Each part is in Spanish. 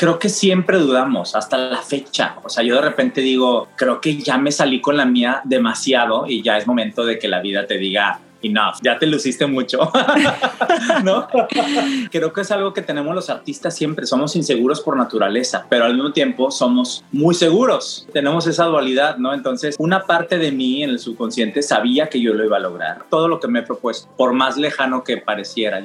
creo que siempre dudamos hasta la fecha. O sea, yo de repente digo, creo que ya me salí con la mía demasiado y ya es momento de que la vida te diga, enough, ya te luciste mucho, ¿no? Creo que es algo que tenemos los artistas siempre, somos inseguros por naturaleza, pero al mismo tiempo somos muy seguros, tenemos esa dualidad, ¿no? Entonces, una parte de mí en el subconsciente sabía que yo lo iba a lograr, todo lo que me he propuesto, por más lejano que pareciera.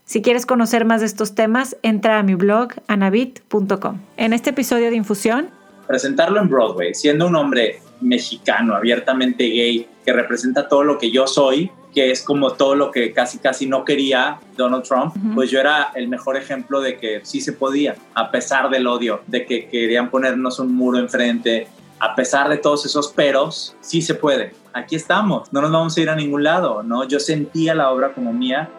Si quieres conocer más de estos temas, entra a mi blog anabit.com. En este episodio de Infusión, presentarlo en Broadway, siendo un hombre mexicano, abiertamente gay, que representa todo lo que yo soy, que es como todo lo que casi casi no quería Donald Trump, pues yo era el mejor ejemplo de que sí se podía, a pesar del odio, de que querían ponernos un muro enfrente, a pesar de todos esos peros, sí se puede. Aquí estamos, no nos vamos a ir a ningún lado, ¿no? Yo sentía la obra como mía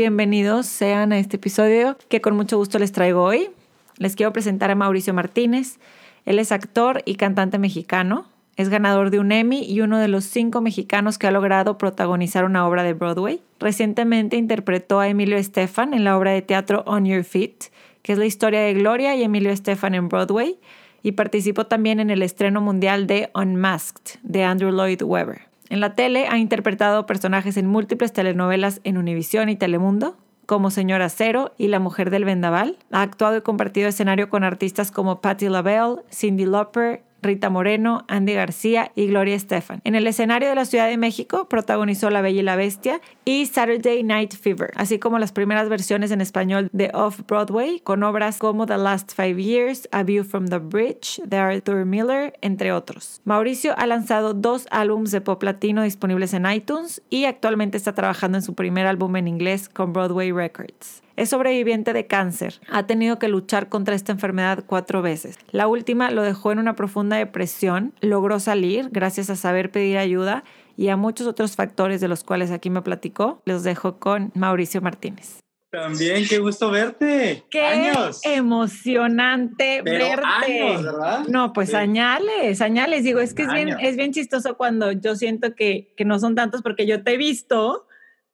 bienvenidos sean a este episodio que con mucho gusto les traigo hoy. Les quiero presentar a Mauricio Martínez. Él es actor y cantante mexicano. Es ganador de un Emmy y uno de los cinco mexicanos que ha logrado protagonizar una obra de Broadway. Recientemente interpretó a Emilio Estefan en la obra de teatro On Your Feet, que es la historia de Gloria y Emilio Estefan en Broadway, y participó también en el estreno mundial de Unmasked de Andrew Lloyd Webber. En la tele ha interpretado personajes en múltiples telenovelas en Univisión y Telemundo, como Señora Cero y La Mujer del Vendaval. Ha actuado y compartido escenario con artistas como Patti LaBelle, Cindy Lauper, Rita Moreno, Andy García y Gloria Estefan. En el escenario de la Ciudad de México protagonizó La Bella y la Bestia y Saturday Night Fever, así como las primeras versiones en español de Off-Broadway, con obras como The Last Five Years, A View from the Bridge, de Arthur Miller, entre otros. Mauricio ha lanzado dos álbumes de pop latino disponibles en iTunes y actualmente está trabajando en su primer álbum en inglés con Broadway Records. Es sobreviviente de cáncer. Ha tenido que luchar contra esta enfermedad cuatro veces. La última lo dejó en una profunda depresión. Logró salir gracias a saber pedir ayuda y a muchos otros factores de los cuales aquí me platicó. Los dejo con Mauricio Martínez. También, qué gusto verte. Qué años. emocionante verte. Años, ¿verdad? No, pues añales, añales. Digo, es que es bien, es bien chistoso cuando yo siento que, que no son tantos porque yo te he visto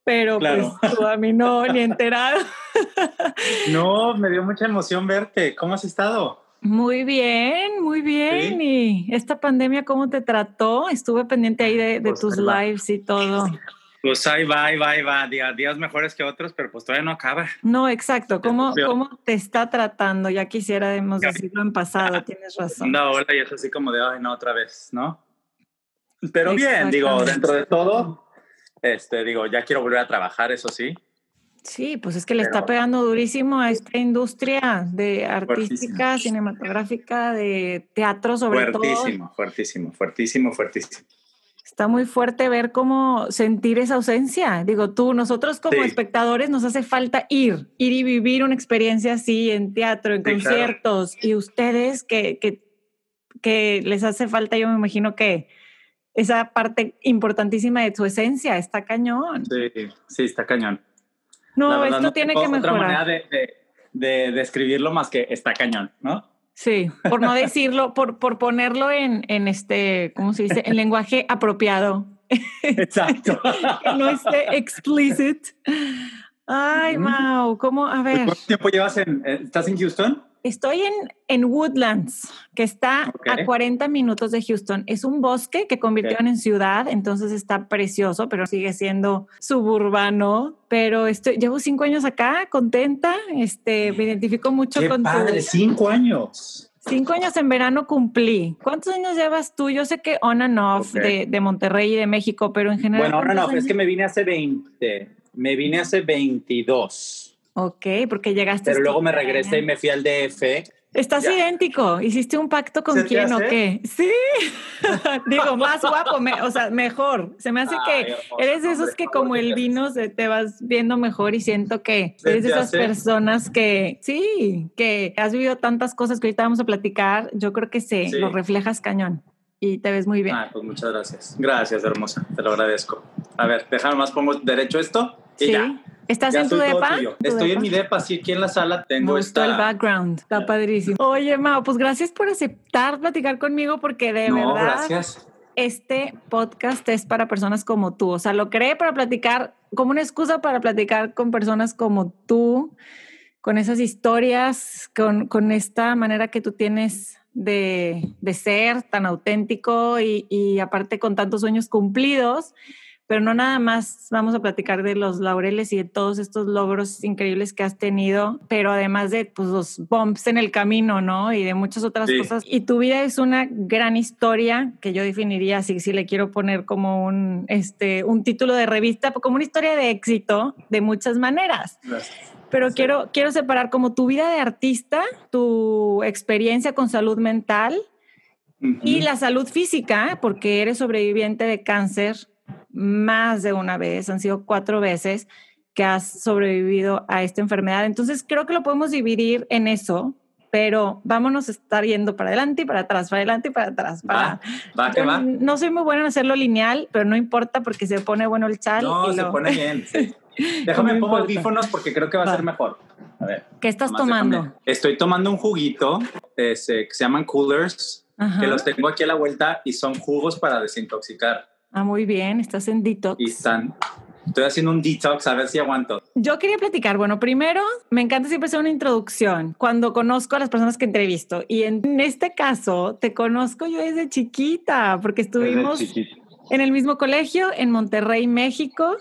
pero pues tú a mí no, ni enterado. no, me dio mucha emoción verte. ¿Cómo has estado? Muy bien, muy bien. ¿Y esta pandemia cómo te trató? Estuve pendiente ahí de, pues tus lives y todo. Pues ahí va, ahí va, ahí va. Días mejores que otros, pero pues todavía no acaba. No, exacto. ¿Cómo, cómo te está tratando? Ya quisiéramos decirlo en pasado, tienes razón. No, hola, y es así como de, ay, no, otra vez, ¿no? Pero bien, digo, dentro de todo, este, digo, ya quiero volver a trabajar, eso sí. Sí, pues es que le está pegando durísimo a esta industria de artística, cinematográfica, de teatro sobre todo. Fuertísimo, fuertísimo, fuertísimo, fuertísimo. Está muy fuerte ver cómo sentir esa ausencia. Digo, tú, nosotros como espectadores nos hace falta ir, ir y vivir una experiencia así en teatro, en conciertos. Y ustedes que, que, que les hace falta, yo me imagino que esa parte importantísima de tu esencia. Está cañón. Sí, sí, está cañón. No, esto tiene que mejorar. otra manera de, describirlo más que está cañón, ¿no? Sí, por no decirlo, por, por ponerlo en, en este, ¿cómo se dice? En lenguaje apropiado. Exacto. que no esté explicit. Ay, wow, ¿cómo? A ver. ¿Cuánto tiempo llevas en, eh, estás en Houston? Estoy en, en Woodlands, que está a 40 minutos de Houston. Es un bosque que convirtieron en ciudad, entonces está precioso, pero sigue siendo suburbano. Pero estoy, llevo cinco años acá, contenta. Este, me identifico mucho Qué con padre, cinco años. Cinco años en verano cumplí. ¿Cuántos años llevas tú? Yo sé que on and off de, de, Monterrey y de México, pero en general. Bueno, on and off, es que me vine hace 20. Me vine hace 22. Ok, porque llegaste. Pero luego me regresé y me fui al DF Estás idéntico. ¿Hiciste un pacto con quién o qué? Sí. Digo, más guapo, o sea, mejor. Se me hace que eres de esos que como el vino se te vas viendo mejor y siento que eres de esas personas que sí, que has vivido tantas cosas que ahorita vamos a platicar. Yo creo que se lo reflejas cañón y te ves muy bien. Ah, pues muchas gracias. Gracias, hermosa. Te lo agradezco. A ver, déjame más, pongo derecho esto ya. ¿Estás en tu depa? Estoy en mi depa, sí, aquí en la sala tengo Me gustó el background, está padrísimo. Oye, Mao, pues gracias por aceptar platicar conmigo porque de no, verdad... gracias. Este podcast es para personas como tú, o sea, lo creé para platicar, como una excusa para platicar con personas como tú, con esas historias, con, con esta manera que tú tienes de, de ser tan auténtico y, y aparte con tantos sueños cumplidos pero no nada más vamos a platicar de los laureles y de todos estos logros increíbles que has tenido, pero además de pues, los bumps en el camino, ¿no? Y de muchas otras cosas. Y tu vida es una gran historia que yo definiría así, si le quiero poner como un, este, un título de revista, como una historia de éxito de muchas maneras. Pero quiero, quiero separar como tu vida de artista, tu experiencia con salud mental y la salud física, porque eres sobreviviente de cáncer más de una vez, han sido cuatro veces que has sobrevivido a esta enfermedad. Entonces creo que lo podemos dividir en eso, pero vámonos a estar yendo para adelante y para atrás, para adelante y para atrás. Va, va, que va. No soy muy buena en hacerlo lineal, pero no importa porque se pone bueno el chal. No, se pone bien. Déjame pongo audífonos porque creo que va, a ser mejor. A ver. ¿Qué estás tomando? Estoy tomando un juguito ese, que se llaman coolers, que los tengo aquí a la vuelta y son jugos para desintoxicar. Ah, muy bien, estás en detox. Y están. Estoy haciendo un detox, a ver si aguanto. Yo quería platicar, bueno, primero, me encanta siempre hacer una introducción cuando conozco a las personas que entrevisto. Y en este caso, te conozco yo desde chiquita, porque estuvimos en el mismo colegio en Monterrey, México.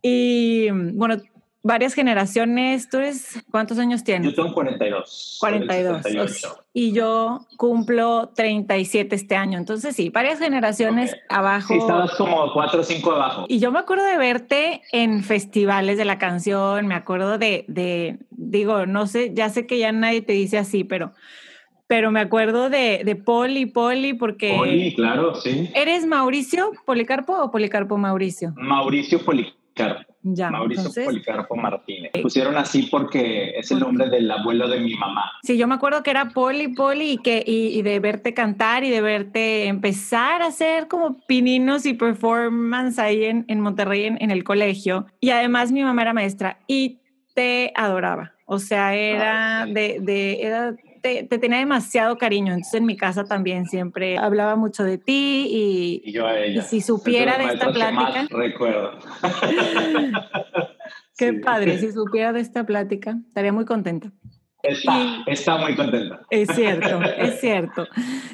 Y bueno, varias generaciones. ¿Tú eres cuántos años tienes? Yo tengo 42. 42. Y yo cumplo 37 este año. Entonces, sí, varias generaciones abajo. Sí, estabas como 4 o 5 abajo. Y yo me acuerdo de verte en festivales de la canción. Me acuerdo de, de digo, no sé, ya sé que ya nadie te dice así, pero pero me acuerdo de, de Poli, Poli, porque... Poli, claro, sí. ¿Eres Mauricio Policarpo o Policarpo Mauricio? Mauricio Policarpo. Mauricio Policarpo Martínez. pusieron así porque es el nombre del abuelo de mi mamá. Sí, yo me acuerdo que era Poli, Poli, y, que, y, de verte cantar y de verte empezar a hacer como pininos y performance ahí en, en Monterrey, en, el colegio. Y además mi mamá era maestra y te adoraba. O sea, era de, de era te, tenía demasiado cariño. Entonces en mi casa también siempre hablaba mucho de ti y, yo a ella. y si supiera de esta plática. recuerdo. Qué padre, si supiera de esta plática, estaría muy contenta. Está, está muy contenta. Es cierto, es cierto.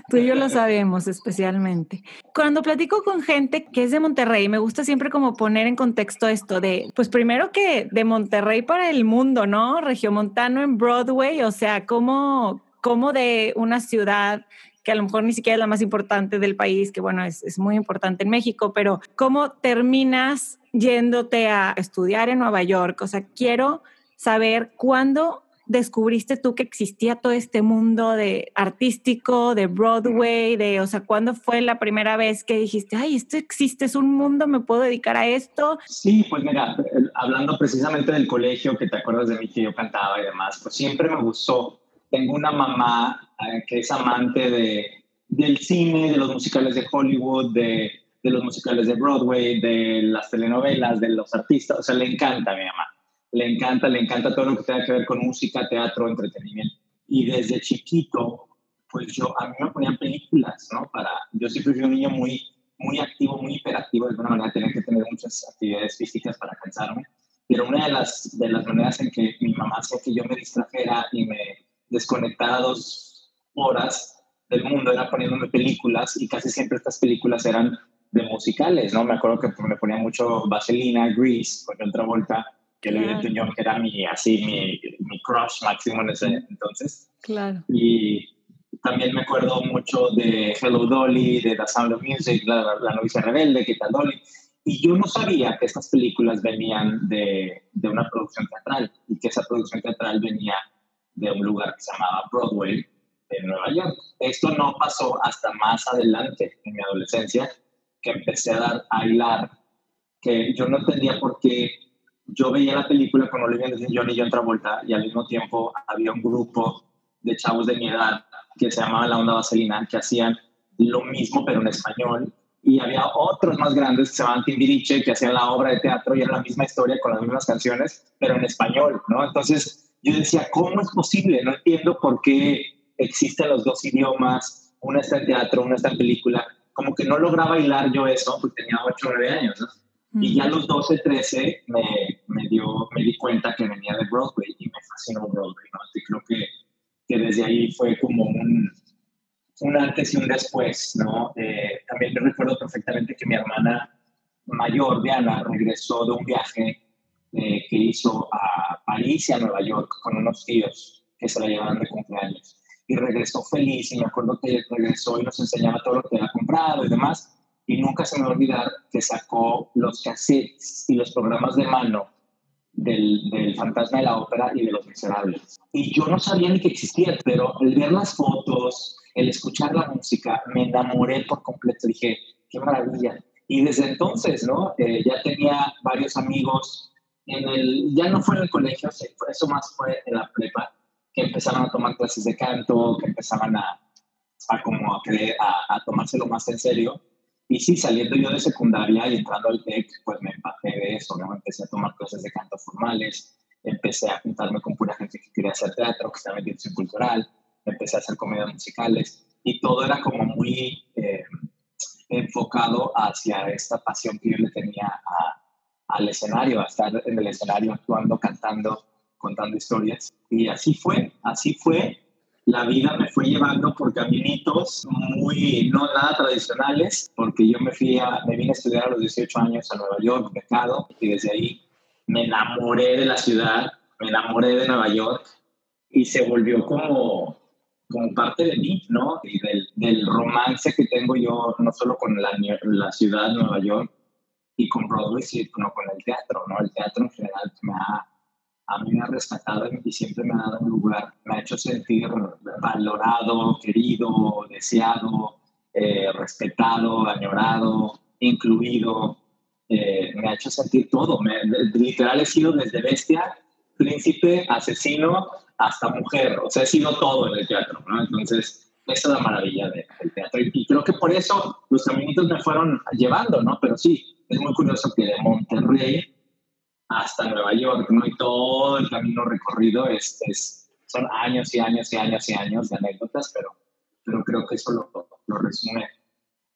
Tú y yo lo sabemos especialmente. Cuando platico con gente que es de Monterrey, me gusta siempre como poner en contexto esto de, pues primero que de Monterrey para el mundo, ¿no? Regiomontano en Broadway, o sea, como, como de una ciudad que a lo mejor ni siquiera es la más importante del país, que bueno, es, es muy importante en México, pero cómo terminas yéndote a estudiar en Nueva York. O sea, quiero saber cuándo descubriste tú que existía todo este mundo de artístico, de Broadway, de, o sea, ¿cuándo fue la primera vez que dijiste, ay, esto existe, es un mundo, me puedo dedicar a esto? Sí, pues mira, hablando precisamente del colegio, que te acuerdas de mí que yo cantaba y demás, pues siempre me gustó. Tengo una mamá eh, que es amante de, del cine, de los musicales de Hollywood, de, de los musicales de Broadway, de las telenovelas, de los artistas, o sea, le encanta a mi mamá le encanta, le encanta todo lo que tenga que ver con música, teatro, entretenimiento. Y desde chiquito, pues yo, a mí me ponían películas, ¿no? Para, yo siempre fui un niño muy, muy activo, muy hiperactivo, de alguna manera tenía que tener muchas actividades físicas para cansarme. Pero una de las, de las maneras en que mi mamá hacía que yo me distrajera y me desconectara dos horas del mundo era poniéndome películas y casi siempre estas películas eran de musicales, ¿no? Me acuerdo que me ponía mucho Vaselina, Grease, con otra vuelta que le que era mi, así, mi, mi crush máximo en ese entonces. Claro. Y también me acuerdo mucho de Hello Dolly, de The Sound of Music, La, la novicia rebelde, ¿qué tal Dolly? Y yo no sabía que estas películas venían de, de, una producción teatral y que esa producción teatral venía de un lugar que se llamaba Broadway en Nueva York. Esto no pasó hasta más adelante en mi adolescencia, que empecé a dar a hilar, que yo no entendía por qué yo veía la película con Olivia Newton-John y John Travolta y al mismo tiempo había un grupo de chavos de mi edad que se llamaba La Onda Vaselina, que hacían lo mismo pero en español y había otros más grandes que se llamaban Timbiriche, que hacían la obra de teatro y era la misma historia con las mismas canciones, pero en español, ¿no? Entonces yo decía, ¿cómo es posible? No entiendo por qué existen los dos idiomas, una está en teatro, una está en película. Como que no lograba hilar yo eso, porque tenía 8 o 9 años, ¿no? Y ya a los 12, 13 me, me, dio, me di cuenta que venía de Broadway y me fascinó Broadway, ¿no? Y creo que, que desde ahí fue como un, un antes y un después, ¿no? Eh, también recuerdo perfectamente que mi hermana mayor, Diana, regresó de un viaje eh, que hizo a París y a Nueva York con unos tíos que se la llevaban de cumpleaños. Y regresó feliz y me acuerdo que regresó y nos enseñaba todo lo que había comprado y demás. Y nunca se me va a olvidar que sacó los cassettes y los programas de mano del, del, Fantasma de la Ópera y de Los Miserables. Y yo no sabía ni que existía, pero al ver las fotos, el escuchar la música, me enamoré por completo. Dije, qué maravilla. Y desde entonces, ¿no? Eh, ya tenía varios amigos en el, ya no fue en el colegio, eso más fue en la prepa, que empezaron a tomar clases de canto, que empezaban a, a como a, a, a tomárselo más en serio. Y sí, saliendo yo de secundaria y entrando al TEC, pues me empapé de eso, ¿no? Empecé a tomar clases de canto formales, empecé a juntarme con pura gente que quería hacer teatro, que estaba en dirección cultural, empecé a hacer comedias musicales y todo era como muy eh, enfocado hacia esta pasión que yo le tenía a, al escenario, a estar en el escenario actuando, cantando, contando historias. Y así fue, así fue. La vida me fue llevando por caminitos muy, no nada tradicionales, porque yo me fui a, me vine a estudiar a los 18 años a Nueva York, becado, y desde ahí me enamoré de la ciudad, me enamoré de Nueva York, y se volvió como, como parte de mí, ¿no? Y del, del romance que tengo yo, no solo con la, la ciudad de Nueva York, y con Broadway, sino con el teatro, ¿no? El teatro en general me ha, a mí me ha rescatado y siempre me ha dado un lugar, me ha hecho sentir valorado, querido, deseado, eh, respetado, añorado, incluido, eh, me ha hecho sentir todo, me, literal he sido desde bestia, príncipe, asesino, hasta mujer, o sea, he sido todo en el teatro, ¿no? Entonces, esa es la maravilla del teatro. Y, y creo que por eso los caminitos me fueron llevando, ¿no? Pero sí, es muy curioso que de Monterrey hasta Nueva York, ¿no? Y todo el camino recorrido es, es, son años y años y años y años de anécdotas, pero, pero creo que eso lo, lo resume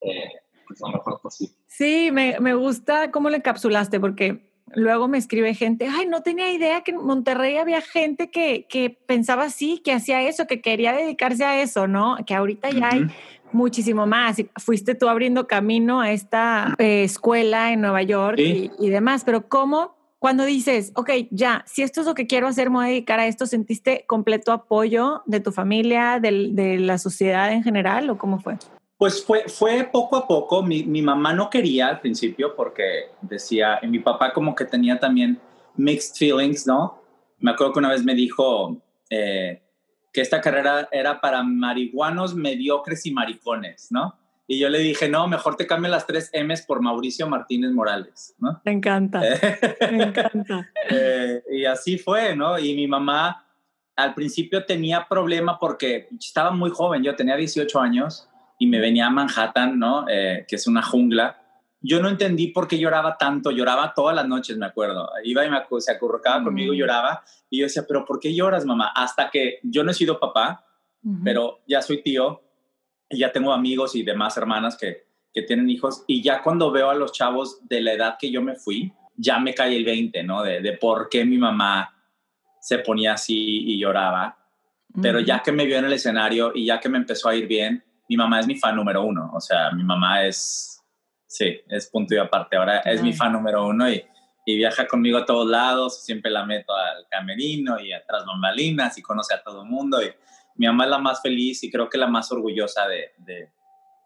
eh, pues lo mejor posible. Sí, me, me gusta cómo lo encapsulaste, porque luego me escribe gente, ay, no tenía idea que en Monterrey había gente que, que pensaba así, que hacía eso, que quería dedicarse a eso, ¿no? Que ahorita ya hay muchísimo más. Y fuiste tú abriendo camino a esta eh, escuela en Nueva York y, y, demás, pero ¿cómo? Cuando dices, ok, ya, si esto es lo que quiero hacer, me voy a dedicar a esto, ¿sentiste completo apoyo de tu familia, de, de la sociedad en general o cómo fue? Pues fue, fue poco a poco. Mi, mi, mamá no quería al principio porque decía, y mi papá como que tenía también mixed feelings, ¿no? Me acuerdo que una vez me dijo, eh, que esta carrera era para marihuanos, mediocres y maricones, ¿no? Y yo le dije, no, mejor te cambien las tres M's por Mauricio Martínez Morales, ¿no? Me encanta, me encanta. Eh, y así fue, ¿no? Y mi mamá al principio tenía problema porque estaba muy joven, yo tenía 18 años y me venía a Manhattan, ¿no? Eh, que es una jungla yo no entendí por qué lloraba tanto, lloraba todas las noches, me acuerdo. Iba y me, se acurrucaba conmigo y lloraba. Y yo decía, pero ¿por qué lloras, mamá? Hasta que yo no he sido papá, pero ya soy tío y ya tengo amigos y demás hermanas que, que tienen hijos. Y ya cuando veo a los chavos de la edad que yo me fui, ya me cae el 20, ¿no? De, de por qué mi mamá se ponía así y lloraba. Pero ya que me vio en el escenario y ya que me empezó a ir bien, mi mamá es mi fan número uno. O sea, mi mamá es Sí, es punto y aparte. Ahora es mi fan número uno y, y, viaja conmigo a todos lados. Siempre la meto al camerino y atrás bambalinas y conoce a todo el mundo. Y mi mamá es la más feliz y creo que la más orgullosa de, de,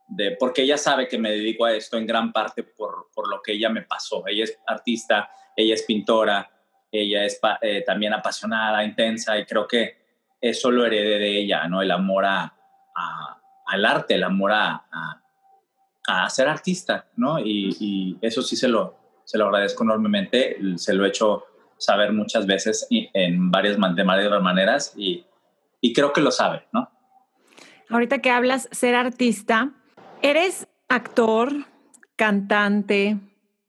de, porque ella sabe que me dedico a esto en gran parte por, por lo que ella me pasó. Ella es artista, ella es pintora, ella es eh, también apasionada, intensa y creo que eso lo heredé de ella, ¿no? El amor a, al arte, el amor a, a, ser artista, ¿no? Y, eso sí se lo, se lo agradezco enormemente, se lo he hecho saber muchas veces en varias, de varias maneras y, y creo que lo sabe, ¿no? Ahorita que hablas ser artista, eres actor, cantante,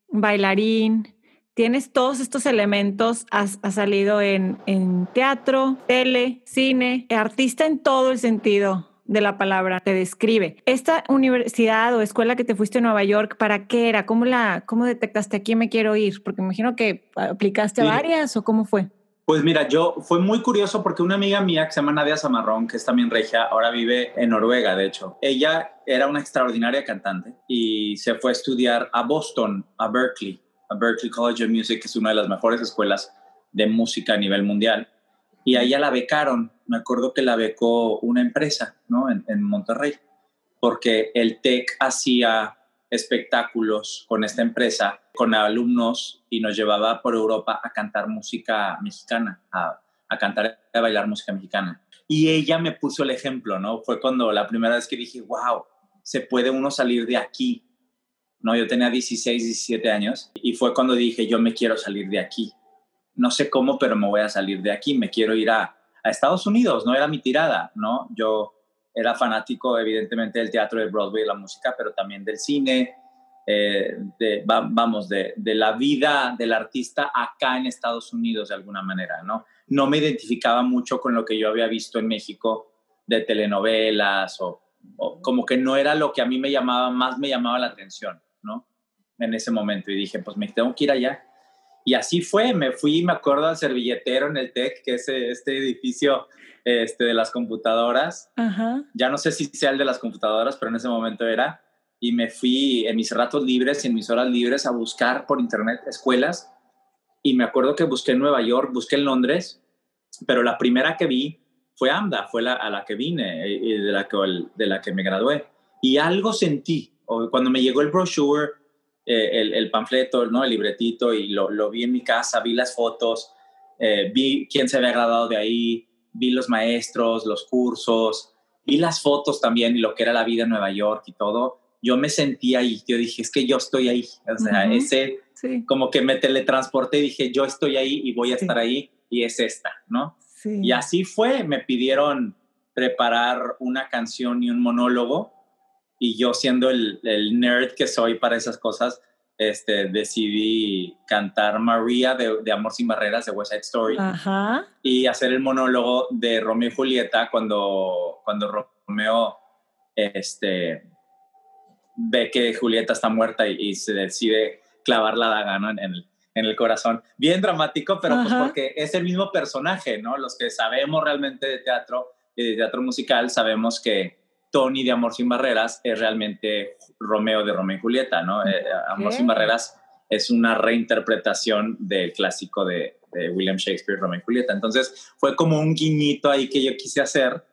bailarín, tienes todos estos elementos, has, salido en, en, teatro, tele, cine, artista en todo el sentido de la palabra, te describe. Esta universidad o escuela que te fuiste a Nueva York, ¿para qué era? ¿Cómo, la, cómo detectaste aquí me quiero ir? Porque me imagino que aplicaste a varias o cómo fue. Pues mira, yo fue muy curioso porque una amiga mía que se llama Nadia Zamarrón, que es también regia, ahora vive en Noruega, de hecho. Ella era una extraordinaria cantante y se fue a estudiar a Boston, a Berkeley, a Berkeley College of Music, que es una de las mejores escuelas de música a nivel mundial. Y a la becaron, me acuerdo que la becó una empresa, ¿no? En, en Monterrey, porque el TEC hacía espectáculos con esta empresa, con alumnos y nos llevaba por Europa a cantar música mexicana, a, a cantar, a bailar música mexicana. Y ella me puso el ejemplo, ¿no? Fue cuando la primera vez que dije, wow, se puede uno salir de aquí. No, yo tenía 16, 17 años y fue cuando dije, yo me quiero salir de aquí. No sé cómo, pero me voy a salir de aquí, me quiero ir a, a Estados Unidos, no era mi tirada, ¿no? Yo era fanático evidentemente del teatro de Broadway, la música, pero también del cine, eh, de, vamos, de, de, la vida del artista acá en Estados Unidos de alguna manera, ¿no? No me identificaba mucho con lo que yo había visto en México de telenovelas o, como que no era lo que a mí me llamaba, más me llamaba la atención, ¿no? En ese momento y dije, pues me tengo que ir allá. Y así fue, me fui, me acuerdo al servilletero en el TEC, que es este edificio este, de las computadoras. Ya no sé si sea el de las computadoras, pero en ese momento era. Y me fui en mis ratos libres y en mis horas libres a buscar por internet escuelas. Y me acuerdo que busqué en Nueva York, busqué en Londres, pero la primera que vi fue AMDA, fue la, a la que vine y de la que, de la que me gradué. Y algo sentí, cuando me llegó el brochure, eh, el, el, panfleto, ¿no? el libretito, y lo, lo, vi en mi casa, vi las fotos, eh, vi quién se había graduado de ahí, vi los maestros, los cursos, vi las fotos también y lo que era la vida en Nueva York y todo, yo me sentí ahí, yo dije, es que yo estoy ahí, o sea, ese, como que me teletransporté y dije, yo estoy ahí y voy a estar ahí y es esta, ¿no? Y así fue, me pidieron preparar una canción y un monólogo y yo siendo el, el nerd que soy para esas cosas, este, decidí cantar María de, Amor sin Barreras de West Side Story y hacer el monólogo de Romeo y Julieta cuando, cuando Romeo este, ve que Julieta está muerta y, se decide clavar la daga en, el, en, el, corazón. Bien dramático, pero pues porque es el mismo personaje, ¿no? Los que sabemos realmente de teatro y de teatro musical sabemos que Tony de Amor sin Barreras es realmente Romeo de Romeo y Julieta, ¿no? Eh, Amor sin Barreras es una reinterpretación del clásico de, William Shakespeare, Romeo y Julieta. Entonces fue como un guiñito ahí que yo quise hacer,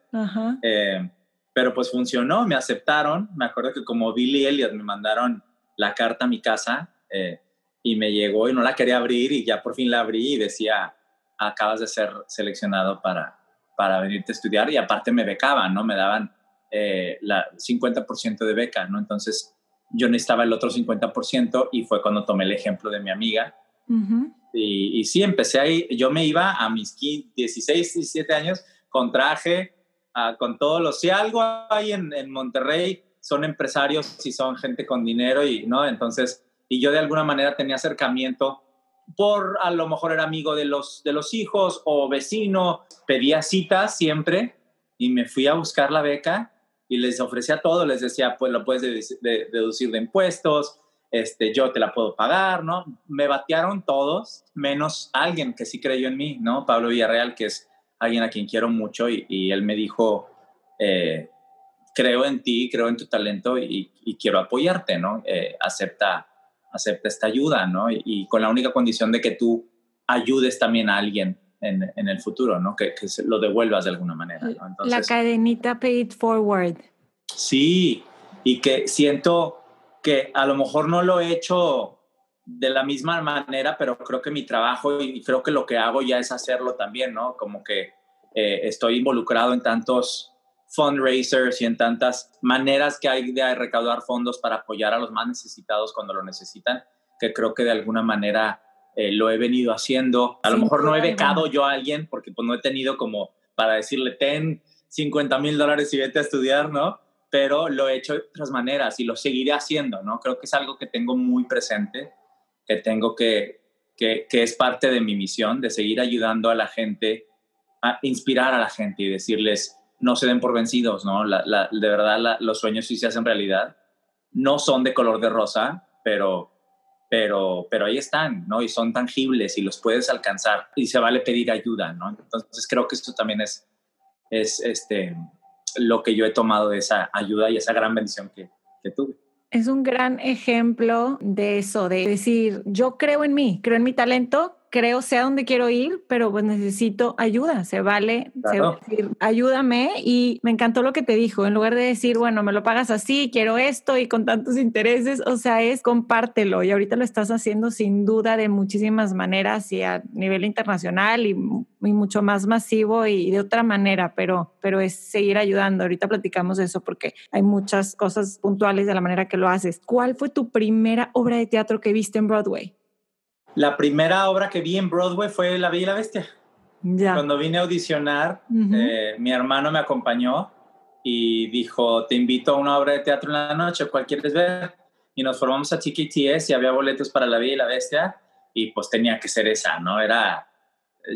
eh, pero pues funcionó, me aceptaron. Me acuerdo que como Billy Elliot me mandaron la carta a mi casa eh, y me llegó y no la quería abrir y ya por fin la abrí y decía, acabas de ser seleccionado para, para venirte a estudiar y aparte me becaban, ¿no? Me daban eh, la 50% de beca, ¿no? Entonces yo necesitaba el otro 50% y fue cuando tomé el ejemplo de mi amiga. y, sí, empecé ahí, yo me iba a mis 16, 17 años con traje, con todos los, si algo hay en, en, Monterrey, son empresarios y son gente con dinero y, ¿no? Entonces, y yo de alguna manera tenía acercamiento por, a lo mejor era amigo de los, de los hijos o vecino, pedía citas siempre y me fui a buscar la beca y les ofrecía todo, les decía, pues lo puedes deducir de impuestos, este, yo te la puedo pagar, ¿no? Me batearon todos, menos alguien que sí creyó en mí, ¿no? Pablo Villarreal, que es alguien a quien quiero mucho y, él me dijo, eh, creo en ti, creo en tu talento y, quiero apoyarte, ¿no? Eh, acepta, acepta esta ayuda, ¿no? Y, con la única condición de que tú ayudes también a alguien en, el futuro, ¿no? Que, que lo devuelvas de alguna manera. la cadenita paid forward. Sí, y que siento que a lo mejor no lo he hecho de la misma manera, pero creo que mi trabajo y creo que lo que hago ya es hacerlo también, ¿no? Como que eh, estoy involucrado en tantos fundraisers y en tantas maneras que hay de recaudar fondos para apoyar a los más necesitados cuando lo necesitan, que creo que de alguna manera eh, lo he venido haciendo. A lo mejor no he becado yo a alguien porque pues no he tenido como para decirle, ten 50 mil dólares y vete a estudiar, ¿no? Pero lo he hecho de otras maneras y lo seguiré haciendo, ¿no? Creo que es algo que tengo muy presente, que tengo que, que, que es parte de mi misión, de seguir ayudando a la gente, a inspirar a la gente y decirles, no se den por vencidos, ¿no? La, de verdad, los sueños sí se hacen realidad. No son de color de rosa, pero, pero, pero ahí están, ¿no? Y son tangibles y los puedes alcanzar y se vale pedir ayuda, ¿no? Entonces creo que esto también es, es este, lo que yo he tomado de esa ayuda y esa gran bendición que, que tuve. Es un gran ejemplo de eso, de decir, yo creo en mí, creo en mi talento, creo sé a dónde quiero ir, pero pues necesito ayuda, se vale, se decir, ayúdame y me encantó lo que te dijo, en lugar de decir, bueno, me lo pagas así, quiero esto y con tantos intereses, o sea, es compártelo y ahorita lo estás haciendo sin duda de muchísimas maneras y a nivel internacional y, mucho más masivo y de otra manera, pero, pero es seguir ayudando. Ahorita platicamos de eso porque hay muchas cosas puntuales de la manera que lo haces. ¿Cuál fue tu primera obra de teatro que viste en Broadway? La primera obra que vi en Broadway fue La Bella y la Bestia. Ya. Cuando vine a audicionar, eh, mi hermano me acompañó y dijo, te invito a una obra de teatro en la noche, ¿cuál quieres ver? Y nos formamos a TKTS y había boletos para La Bella y la Bestia y pues tenía que ser esa, ¿no? Era,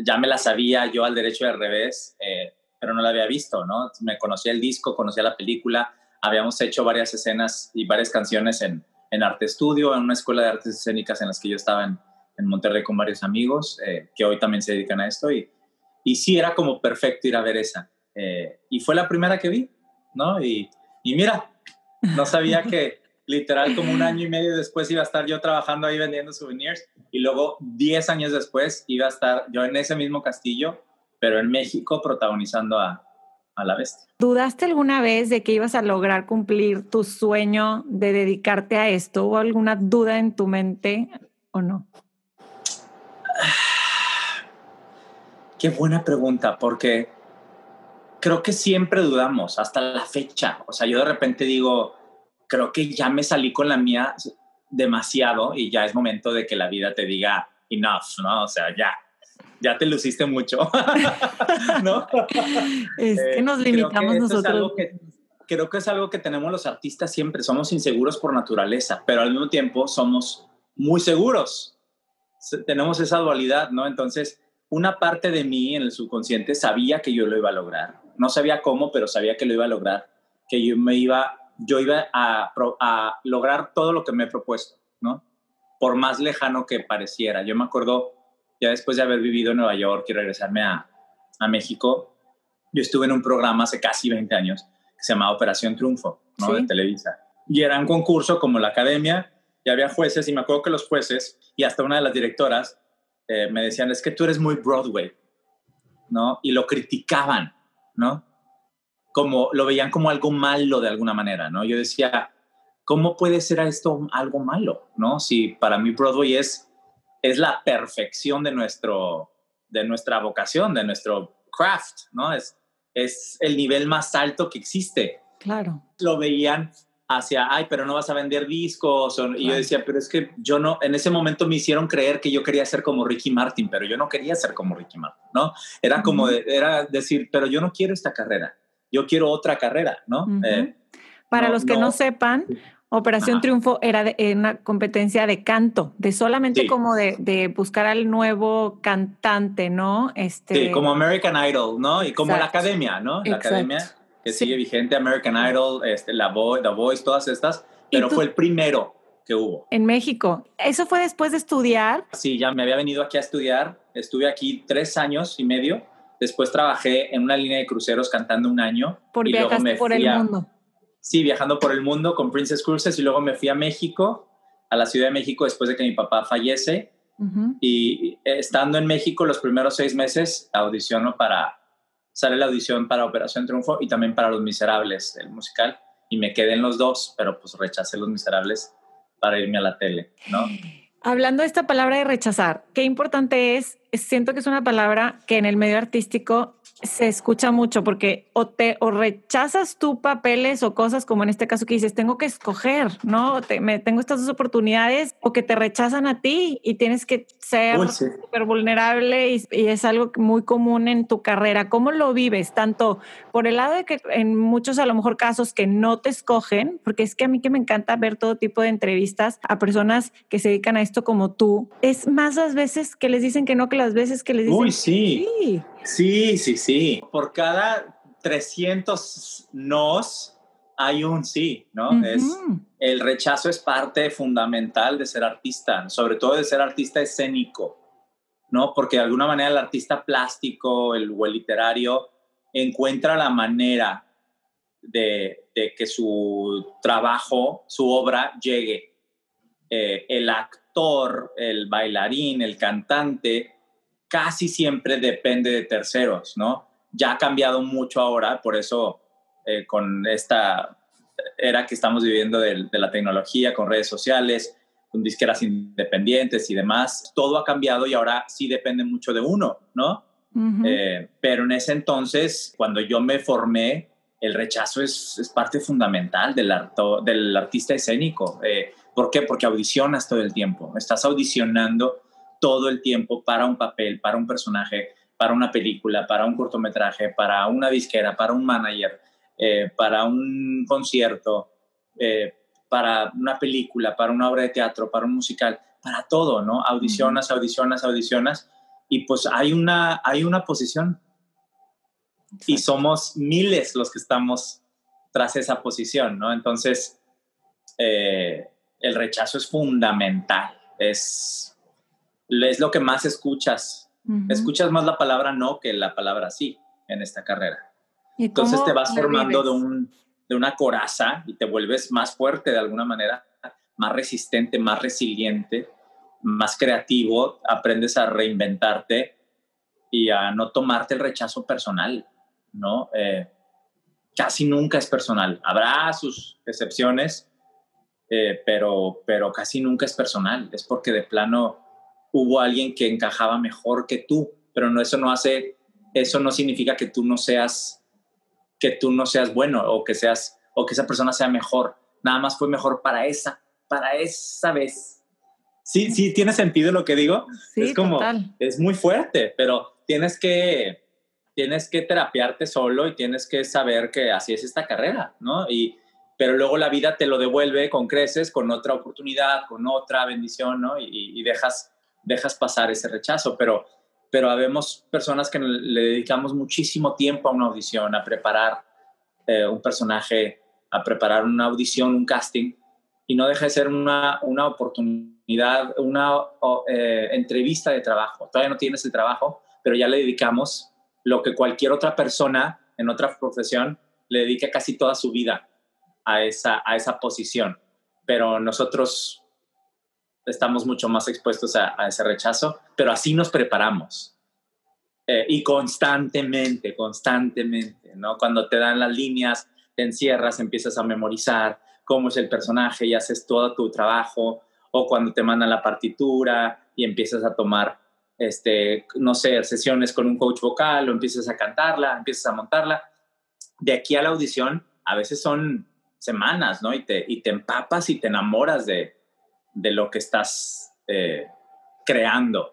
ya me la sabía yo al derecho y al revés, eh, pero no la había visto, ¿no? Me conocía el disco, conocía la película, habíamos hecho varias escenas y varias canciones en, en arte estudio, en una escuela de artes escénicas en las que yo estaba en, en Monterrey con varios amigos eh, que hoy también se dedican a esto y, y sí era como perfecto ir a ver esa. Eh, y fue la primera que vi, ¿no? Y, y mira, no sabía que literal como un año y medio después iba a estar yo trabajando ahí vendiendo souvenirs y luego 10 años después iba a estar yo en ese mismo castillo, pero en México protagonizando a, a la bestia. ¿Dudaste alguna vez de que ibas a lograr cumplir tu sueño de dedicarte a esto? ¿O alguna duda en tu mente o no? Qué buena pregunta, porque creo que siempre dudamos hasta la fecha. O sea, yo de repente digo, creo que ya me salí con la mía demasiado y ya es momento de que la vida te diga enough, ¿no? O sea, ya, ya te luciste mucho, ¿no? Es que nos limitamos nosotros. creo que es algo que tenemos los artistas siempre, somos inseguros por naturaleza, pero al mismo tiempo somos muy seguros tenemos esa dualidad, ¿no? Entonces, una parte de mí en el subconsciente sabía que yo lo iba a lograr. No sabía cómo, pero sabía que lo iba a lograr, que yo me iba, yo iba a, a lograr todo lo que me he propuesto, ¿no? Por más lejano que pareciera. Yo me acuerdo, ya después de haber vivido en Nueva York y regresarme a, a México, yo estuve en un programa hace casi 20 años que se llamaba Operación Triunfo, ¿no? De Televisa. Y era un concurso como la academia, y había jueces, y me acuerdo que los jueces y hasta una de las directoras eh, me decían, es que tú eres muy Broadway, ¿no? Y lo criticaban, ¿no? Como lo veían como algo malo de alguna manera, ¿no? Yo decía, ¿cómo puede ser esto algo malo, ¿no? Si para mí Broadway es, es la perfección de, nuestro, de nuestra vocación, de nuestro craft, ¿no? Es, es el nivel más alto que existe. Claro. Lo veían hacia, ay, pero no vas a vender discos. y yo decía, pero es que yo no, en ese momento me hicieron creer que yo quería ser como Ricky Martin, pero yo no quería ser como Ricky Martin, ¿no? Era como, era decir, pero yo no quiero esta carrera, yo quiero otra carrera, ¿no? Eh, Para los que no, sepan, Operación Triunfo era una competencia de canto, de solamente como de, buscar al nuevo cantante, ¿no? Este... Sí, como American Idol, ¿no? Y como la academia, ¿no? La academia que sigue vigente, American Idol, este, la The Voice, todas estas, pero fue el primero que hubo. En México. ¿Eso fue después de estudiar? Sí, ya me había venido aquí a estudiar. Estuve aquí tres años y medio. Después trabajé en una línea de cruceros cantando un año. Por y por el mundo. Sí, viajando por el mundo con Princess Cruises y luego me fui a México, a la Ciudad de México después de que mi papá fallece. Y estando en México los primeros seis meses audiciono para sale la audición para Operación Triunfo y también para Los Miserables, el musical, y me quedé en los dos, pero pues rechacé Los Miserables para irme a la tele. Hablando de esta palabra de rechazar, qué importante es, siento que es una palabra que en el medio artístico se escucha mucho porque o te o rechazas tú papeles o cosas como en este caso que dices tengo que escoger no me, tengo estas dos oportunidades o que te rechazan a ti y tienes que ser súper vulnerable y, y, es algo muy común en tu carrera. Cómo lo vives tanto por el lado de que en muchos a lo mejor casos que no te escogen porque es que a mí que me encanta ver todo tipo de entrevistas a personas que se dedican a esto como tú es más las veces que les dicen que no que las veces que les dicen Uy, sí. sí Sí, sí, sí. Por cada 300 nos hay un sí, ¿no? es, el rechazo es parte fundamental de ser artista, sobre todo de ser artista escénico, ¿no? Porque de alguna manera el artista plástico el, o el literario encuentra la manera de, que su trabajo, su obra llegue. Eh, el actor, el bailarín, el cantante, casi siempre depende de terceros, ¿no? Ya ha cambiado mucho ahora, por eso eh, con esta era que estamos viviendo de, la tecnología, con redes sociales, con disqueras independientes y demás, todo ha cambiado y ahora sí depende mucho de uno, ¿no? Eh, pero en ese entonces, cuando yo me formé, el rechazo es, parte fundamental del, del artista escénico. Eh, ¿Por qué? Porque audicionas todo el tiempo, estás audicionando todo el tiempo para un papel, para un personaje, para una película, para un cortometraje, para una disquera, para un manager, eh, para un concierto, eh, para una película, para una obra de teatro, para un musical, para todo, ¿no? Audicionas, audicionas, audicionas y pues hay una, hay una posición y somos miles los que estamos tras esa posición, ¿no? Entonces, eh, el rechazo es fundamental, es es lo que más escuchas. Escuchas más la palabra no que la palabra sí en esta carrera. Entonces te vas formando de, un, de una coraza y te vuelves más fuerte de alguna manera, más resistente, más resiliente, más creativo, aprendes a reinventarte y a no tomarte el rechazo personal, ¿no? Eh, casi nunca es personal. Habrá sus excepciones, eh, pero, pero casi nunca es personal. Es porque de plano hubo alguien que encajaba mejor que tú, pero no, eso no hace, eso no significa que tú no seas, que tú no seas bueno o que seas, o que esa persona sea mejor. Nada más fue mejor para esa, para esa vez. Sí, sí, tiene sentido lo que digo. Sí, es como, es muy fuerte, pero tienes que, tienes que terapiarte solo y tienes que saber que así es esta carrera, ¿no? Y, pero luego la vida te lo devuelve con creces, con otra oportunidad, con otra bendición, ¿no? y dejas dejas pasar ese rechazo, pero, pero habemos personas que le dedicamos muchísimo tiempo a una audición, a preparar eh, un personaje, a preparar una audición, un casting, y no deja de ser una, una oportunidad, una eh, entrevista de trabajo. Todavía no tienes el trabajo, pero ya le dedicamos lo que cualquier otra persona en otra profesión le dedica casi toda su vida a esa, a esa posición. Pero nosotros estamos mucho más expuestos a, ese rechazo, pero así nos preparamos. Eh, y constantemente, constantemente, ¿no? Cuando te dan las líneas, te encierras, empiezas a memorizar cómo es el personaje y haces todo tu trabajo, o cuando te mandan la partitura y empiezas a tomar, este, no sé, sesiones con un coach vocal o empiezas a cantarla, empiezas a montarla. De aquí a la audición, a veces son semanas, ¿no? Y te, y te empapas y te enamoras de, de lo que estás eh, creando.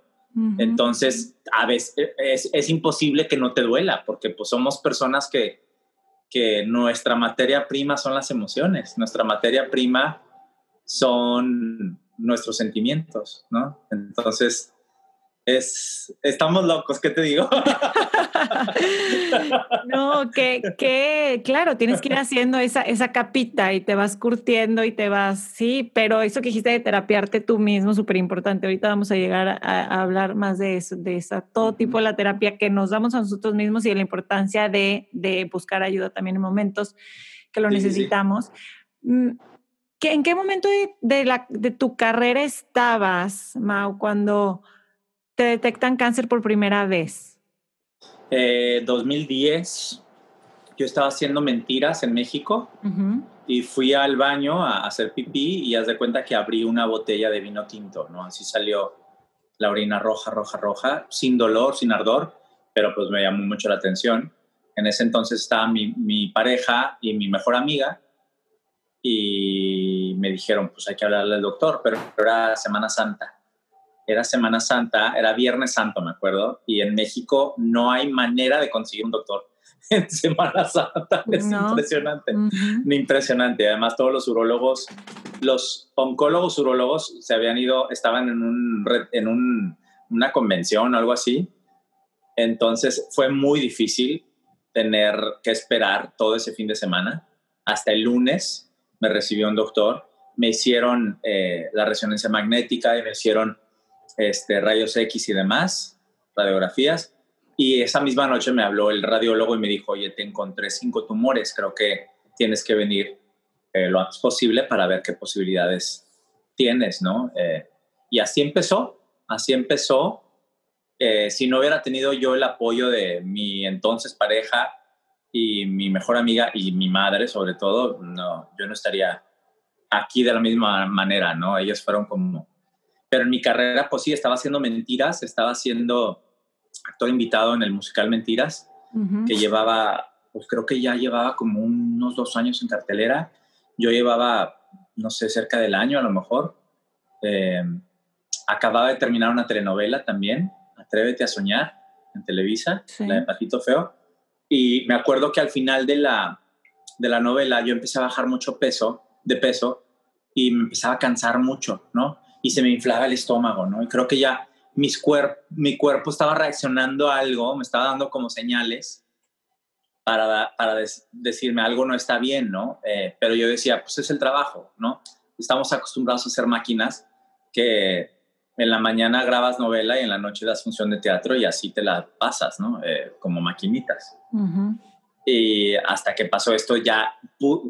Entonces, a veces es, imposible que no te duela, porque pues somos personas que, que nuestra materia prima son las emociones, nuestra materia prima son nuestros sentimientos, ¿no? Entonces, es, estamos locos, ¿qué te digo? no, que, que, claro, tienes que ir haciendo esa, esa capita y te vas curtiendo y te vas, sí, pero eso que dijiste de terapiarte tú mismo, súper importante. Ahorita vamos a llegar a, hablar más de eso, de esa, todo tipo de la terapia que nos damos a nosotros mismos y de la importancia de, de buscar ayuda también en momentos que lo necesitamos. Mm, ¿En qué momento de, de, la, de tu carrera estabas, Mau, cuando te detectan cáncer por primera vez? 2010, eh, yo estaba haciendo mentiras en México y fui al baño a hacer pipí y haz de cuenta que abrí una botella de vino tinto, ¿no? Así salió la orina roja, roja, roja, sin dolor, sin ardor, pero pues me llamó mucho la atención. En ese entonces estaba mi, mi pareja y mi mejor amiga y me dijeron, pues hay que hablarle al doctor, pero era Semana Santa. Era Semana Santa, era Viernes Santo, me acuerdo, y en México no hay manera de conseguir un doctor en Semana Santa. Es impresionante, impresionante. Además, todos los urólogos, los oncólogos urólogos se habían ido, estaban en, un, en un, una convención o algo así. Entonces fue muy difícil tener que esperar todo ese fin de semana. Hasta el lunes me recibió un doctor, me hicieron eh, la resonancia magnética y me hicieron este, rayos X y demás, radiografías. Y esa misma noche me habló el radiólogo y me dijo, oye, te encontré cinco tumores, creo que tienes que venir eh, lo antes posible para ver qué posibilidades tienes, ¿no? Eh, y así empezó, así empezó. si no hubiera tenido yo el apoyo de mi entonces pareja, y mi mejor amiga y mi madre sobre todo, no, yo no estaría aquí de la misma manera, ¿no? Ellos fueron como... Pero en mi carrera, pues sí, estaba haciendo mentiras, estaba haciendo actor invitado en el musical Mentiras, que llevaba, pues creo que ya llevaba como unos dos años en cartelera. Yo llevaba, no sé, cerca del año a lo mejor. Eh, acababa de terminar una telenovela también, Atrévete a soñar, en Televisa, la de Patito Feo y me acuerdo que al final de la, de la novela yo empecé a bajar mucho peso, de peso, y me empezaba a cansar mucho, ¿no? Y se me inflaba el estómago, ¿no? Y creo que ya mis mi cuerpo estaba reaccionando a algo, me estaba dando como señales para, para decirme algo no está bien, ¿no? Eh, pero yo decía, pues es el trabajo, ¿no? Estamos acostumbrados a ser máquinas que en la mañana grabas novela y en la noche das función de teatro y así te la pasas, ¿no? Eh, como maquinitas. Y hasta que pasó esto ya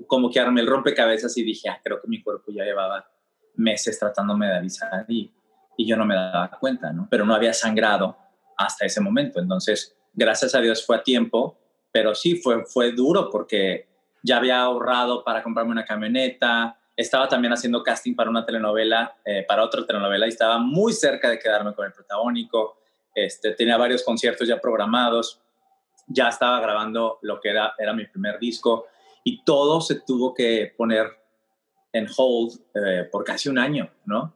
como que armé el rompecabezas y dije, ah, creo que mi cuerpo ya llevaba meses tratándome de avisar y, y yo no me daba cuenta, ¿no? Pero no había sangrado hasta ese momento. Entonces, gracias a Dios fue a tiempo, pero sí fue, fue duro porque ya había ahorrado para comprarme una camioneta, estaba también haciendo casting para una telenovela, eh, para otra telenovela, y estaba muy cerca de quedarme con el protagónico. Este, tenía varios conciertos ya programados, ya estaba grabando lo que era, era mi primer disco, y todo se tuvo que poner en hold eh, por casi un año, ¿no?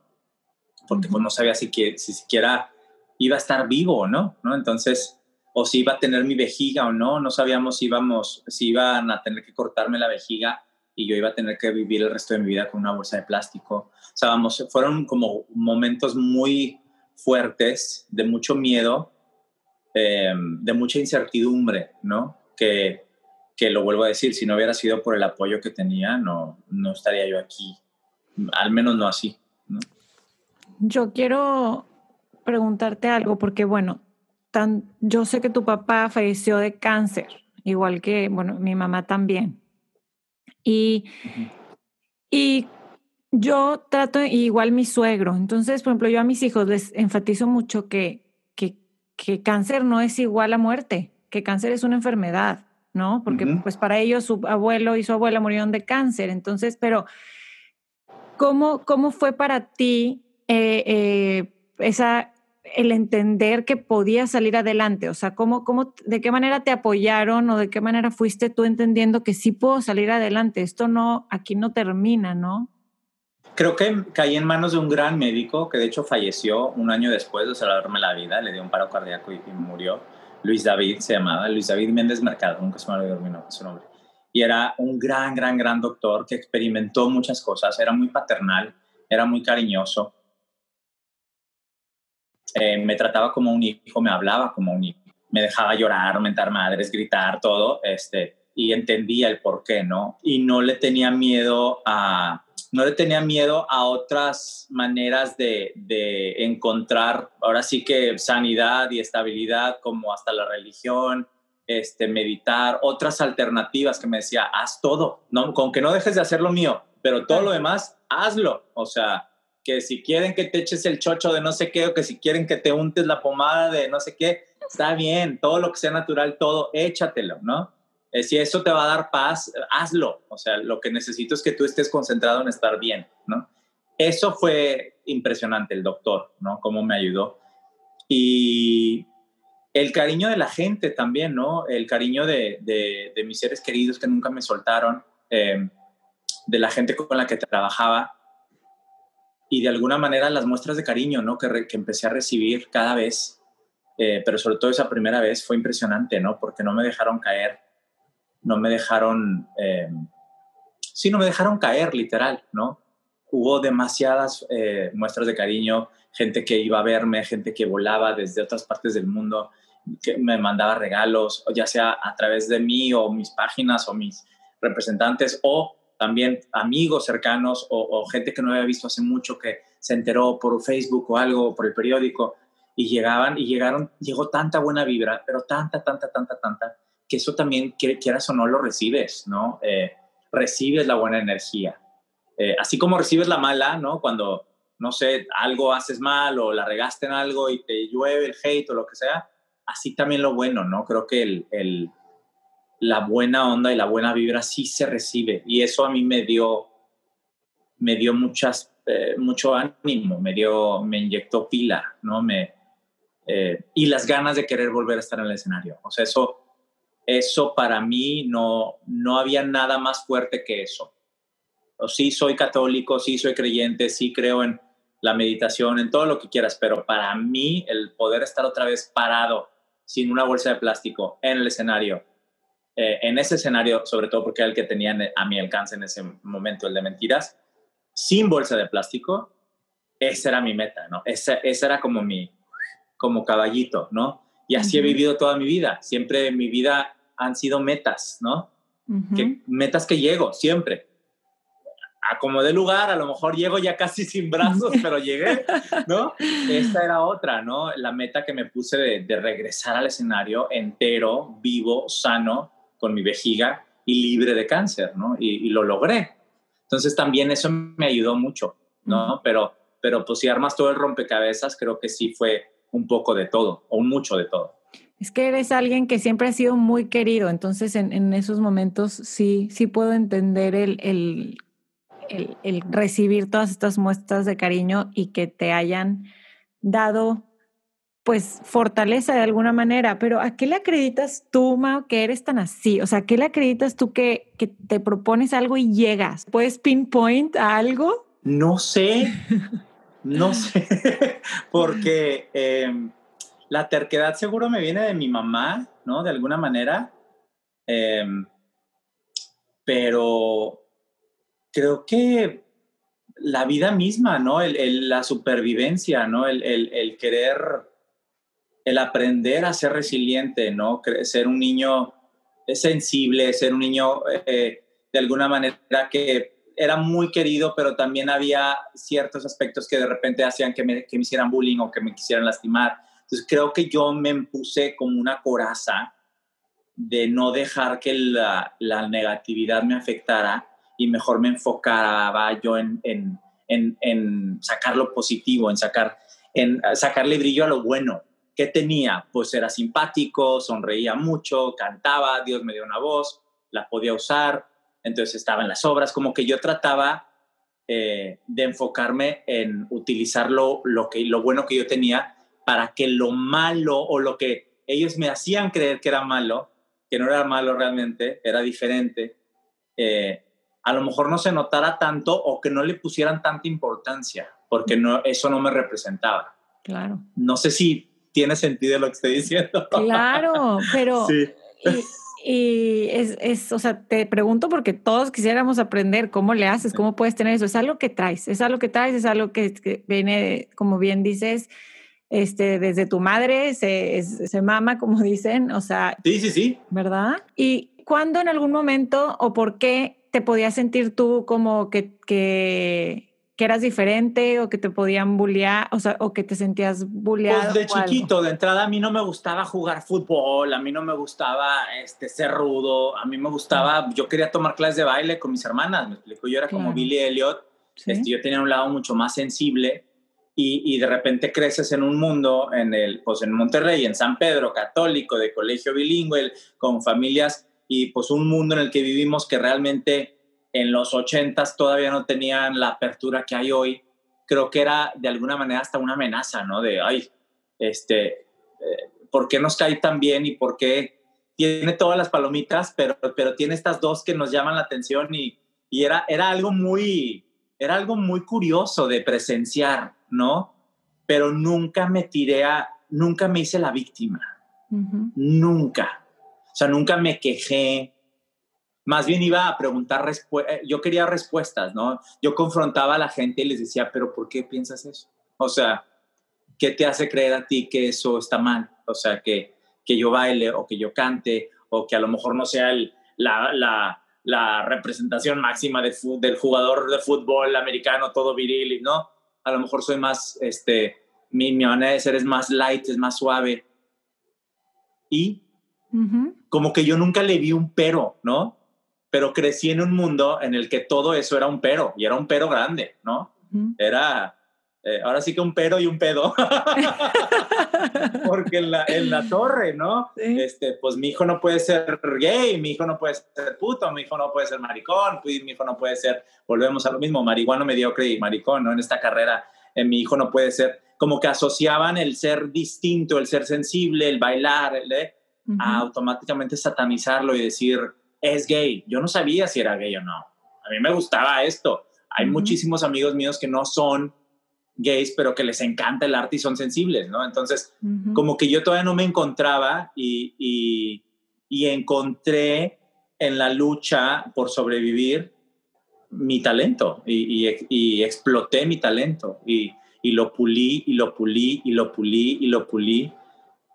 Porque pues, no sabía si, si siquiera iba a estar vivo o no, ¿no? Entonces, o si iba a tener mi vejiga o no, no sabíamos si, íbamos, si iban a tener que cortarme la vejiga y yo iba a tener que vivir el resto de mi vida con una bolsa de plástico. O sea, vamos, fueron como momentos muy fuertes, de mucho miedo, em, de mucha incertidumbre, ¿no? Que, que lo vuelvo a decir, si no hubiera sido por el apoyo que tenía, no, no estaría yo aquí, al menos no así. ¿no? Yo quiero preguntarte algo, porque bueno, tan, yo sé que tu papá falleció de cáncer, igual que, bueno, mi mamá también. Y, y yo trato, igual mi suegro, entonces, por ejemplo, yo a mis hijos les enfatizo mucho que, que, que cáncer no es igual a muerte, que cáncer es una enfermedad, ¿no? Porque pues para ellos su abuelo y su abuela murieron de cáncer, entonces, pero ¿cómo, cómo fue para ti eh, eh, esa el entender que podías salir adelante? O sea, ¿cómo, cómo, ¿de qué manera te apoyaron o de qué manera fuiste tú entendiendo que sí puedo salir adelante? Esto no, aquí no termina, ¿no? Creo que caí en manos de un gran médico que de hecho falleció un año después de salvarme la vida, le dio un paro cardíaco y, murió. Luis David se llamaba, Luis David Méndez Mercado, nunca se me olvidó su nombre. Y era un gran, gran, gran doctor que experimentó muchas cosas, era muy paternal, era muy cariñoso eh, me trataba como un hijo, me hablaba como un hijo, me dejaba llorar, mentar madres, gritar, todo, este, y entendía el por qué, ¿no? Y no le tenía miedo a, no le tenía miedo a otras maneras de, de encontrar, ahora sí que sanidad y estabilidad, como hasta la religión, este, meditar, otras alternativas que me decía, haz todo, no, con que no dejes de hacer lo mío, pero todo lo demás, hazlo. O sea, que si quieren que te eches el chocho de no sé qué o que si quieren que te untes la pomada de no sé qué, está bien, todo lo que sea natural, todo, échatelo, ¿no? Eh, si eso te va a dar paz, hazlo. O sea, lo que necesito es que tú estés concentrado en estar bien, ¿no? Eso fue impresionante, el doctor, ¿no? Cómo me ayudó. Y el cariño de la gente también, ¿no? El cariño de, de, mis seres queridos que nunca me soltaron, em, de la gente con la que trabajaba y de alguna manera las muestras de cariño, ¿no? Que, que empecé a recibir cada vez, eh, pero sobre todo esa primera vez fue impresionante, ¿no? Porque no me dejaron caer, no me dejaron, em, sí, no me dejaron caer, literal, ¿no? Hubo demasiadas eh, muestras de cariño, gente que iba a verme, gente que volaba desde otras partes del mundo, que me mandaba regalos, ya sea a través de mí o mis páginas o mis representantes o también amigos cercanos o, gente que no había visto hace mucho que se enteró por Facebook o algo, por el periódico y llegaban y llegaron, llegó tanta buena vibra, pero tanta, tanta, tanta, tanta, que eso también, quieras o no, lo recibes, ¿no? Eh, recibes la buena energía. Eh, así como recibes la mala, ¿no? Cuando, no sé, algo haces mal o la regaste en algo y te llueve el hate o lo que sea, así también lo bueno, ¿no? Creo que el, la buena onda y la buena vibra sí se recibe y eso a mí me dio, me dio muchas, eh, mucho ánimo, me dio, me inyectó pila, ¿no? Me, eh, y las ganas de querer volver a estar en el escenario. O sea, eso, eso para mí no, no había nada más fuerte que eso. O sí soy católico, sí soy creyente, sí creo en la meditación, en todo lo que quieras, pero para mí el poder estar otra vez parado sin una bolsa de plástico en el escenario. Eh, en ese escenario, sobre todo porque era el que tenía a mi alcance en ese momento, el de mentiras, sin bolsa de plástico, esa era mi meta, ¿no? Esa, esa era como mi, como caballito, ¿no? Y así he vivido toda mi vida. Siempre mi vida han sido metas, ¿no? que, metas que llego, siempre a como de lugar, a lo mejor llego ya casi sin brazos, pero llegué, ¿no? Esta era otra, ¿no? La meta que me puse de, regresar al escenario entero, vivo, sano, con mi vejiga y libre de cáncer, ¿no? Y, lo logré. Entonces también eso me ayudó mucho, ¿no? Pero, pero pues si armas todo el rompecabezas, creo que sí fue un poco de todo, o un mucho de todo. Es que eres alguien que siempre ha sido muy querido, entonces en, en esos momentos sí, sí puedo entender el, el el, recibir todas estas muestras de cariño y que te hayan dado pues fortaleza de alguna manera, pero ¿a qué le acreditas tú, Mao, que eres tan así? O sea, ¿qué le acreditas tú que, que te propones algo y llegas? ¿Puedes pinpoint a algo? No sé, no sé, porque em, la terquedad seguro me viene de mi mamá, ¿no? De alguna manera, em, pero creo que la vida misma, ¿no? La supervivencia, ¿no? El, el, querer, el aprender a ser resiliente, ¿no? Ser un niño sensible, ser un niño eh, de alguna manera que era muy querido, pero también había ciertos aspectos que de repente hacían que me hicieran bullying o que me quisieran lastimar. Entonces creo que yo me puse como una coraza de no dejar que la, negatividad me afectara y mejor me enfocaba yo en, sacar lo positivo, en, sacar, en sacarle brillo a lo bueno. que tenía? Pues era simpático, sonreía mucho, cantaba, Dios me dio una voz, la podía usar, entonces estaba en las obras, como que yo trataba eh, de enfocarme en utilizar lo, que, lo bueno que yo tenía para que lo malo o lo que ellos me hacían creer que era malo, que no era malo realmente, era diferente, eh, a lo mejor no se notara tanto o que no le pusieran tanta importancia, porque no, eso no me representaba. Claro. No sé si tiene sentido lo que estoy diciendo. Claro, pero... Sí. Y, es, es, o sea, te pregunto porque todos quisiéramos aprender cómo le haces, cómo puedes tener eso. Es algo que traes, es algo que traes, es algo que, viene, como bien dices, este, desde tu madre, se, se mama, como dicen, o sea. Sí, sí, sí. ¿Verdad? ¿Y cuándo en algún momento o por qué te podías sentir tú como que, que, que eras diferente o que te podían bullear, o sea, o que te sentías bulleado? Pues de chiquito, de entrada a mí no me gustaba jugar fútbol, a mí no me gustaba este, ser rudo, a mí me gustaba, yo quería tomar clases de baile con mis hermanas, me explico, yo era como Billy Elliot, este, yo tenía un lado mucho más sensible y, de repente creces en un mundo, en, el, pues en Monterrey, en San Pedro, católico, de colegio bilingüe, con familias y pues un mundo en el que vivimos que realmente en los ochentas todavía no tenían la apertura que hay hoy, creo que era de alguna manera hasta una amenaza, ¿no? De, ay, este, eh, por qué nos cae tan bien y por qué tiene todas las palomitas, pero, pero tiene estas dos que nos llaman la atención y, y era, era algo muy, era algo muy curioso de presenciar, ¿no? Pero nunca me tiré a, nunca me hice la víctima, nunca. O sea, nunca me quejé, más bien iba a preguntar, eh, yo quería respuestas, ¿no? Yo confrontaba a la gente y les decía, pero ¿por qué piensas eso? O sea, ¿qué te hace creer a ti que eso está mal? O sea, que, que yo baile o que yo cante o que a lo mejor no sea el, la, la, la, representación máxima de, del jugador de fútbol americano todo viril, ¿no? A lo mejor soy más, este, mi, mi manera de ser es más light, es más suave. Y como que yo nunca le vi un pero, ¿no? pero crecí en un mundo en el que todo eso era un pero y era un pero grande, ¿no? Era, eh, ahora sí que un pero y un pedo, porque en la, en la torre, ¿no? Este, pues mi hijo no puede ser gay, mi hijo no puede ser puto, mi hijo no puede ser maricón, pues, mi hijo no puede ser, volvemos a lo mismo, marihuano mediocre y maricón, ¿no? En esta carrera, eh, mi hijo no puede ser, como que asociaban el ser distinto, el ser sensible, el bailar, el, eh, a automáticamente satanizarlo y decir, es gay. Yo no sabía si era gay o no. A mí me gustaba esto. Hay muchísimos amigos míos que no son gays, pero que les encanta el arte y son sensibles, ¿no? Entonces, como que yo todavía no me encontraba y, encontré en la lucha por sobrevivir mi talento y, exploté mi talento y, y lo pulí y lo pulí y lo pulí y lo pulí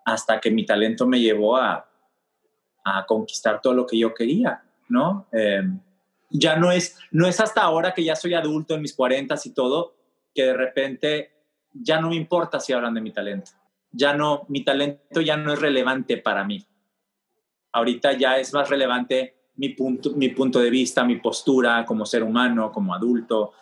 hasta que mi talento me llevó a, a conquistar todo lo que yo quería, ¿no? Em, ya no es, no es hasta ahora que ya soy adulto en mis cuarentas y todo, que de repente ya no me importa si hablan de mi talento. Ya no, mi talento ya no es relevante para mí. Ahorita ya es más relevante mi punto, mi punto de vista, mi postura como ser humano, como adulto,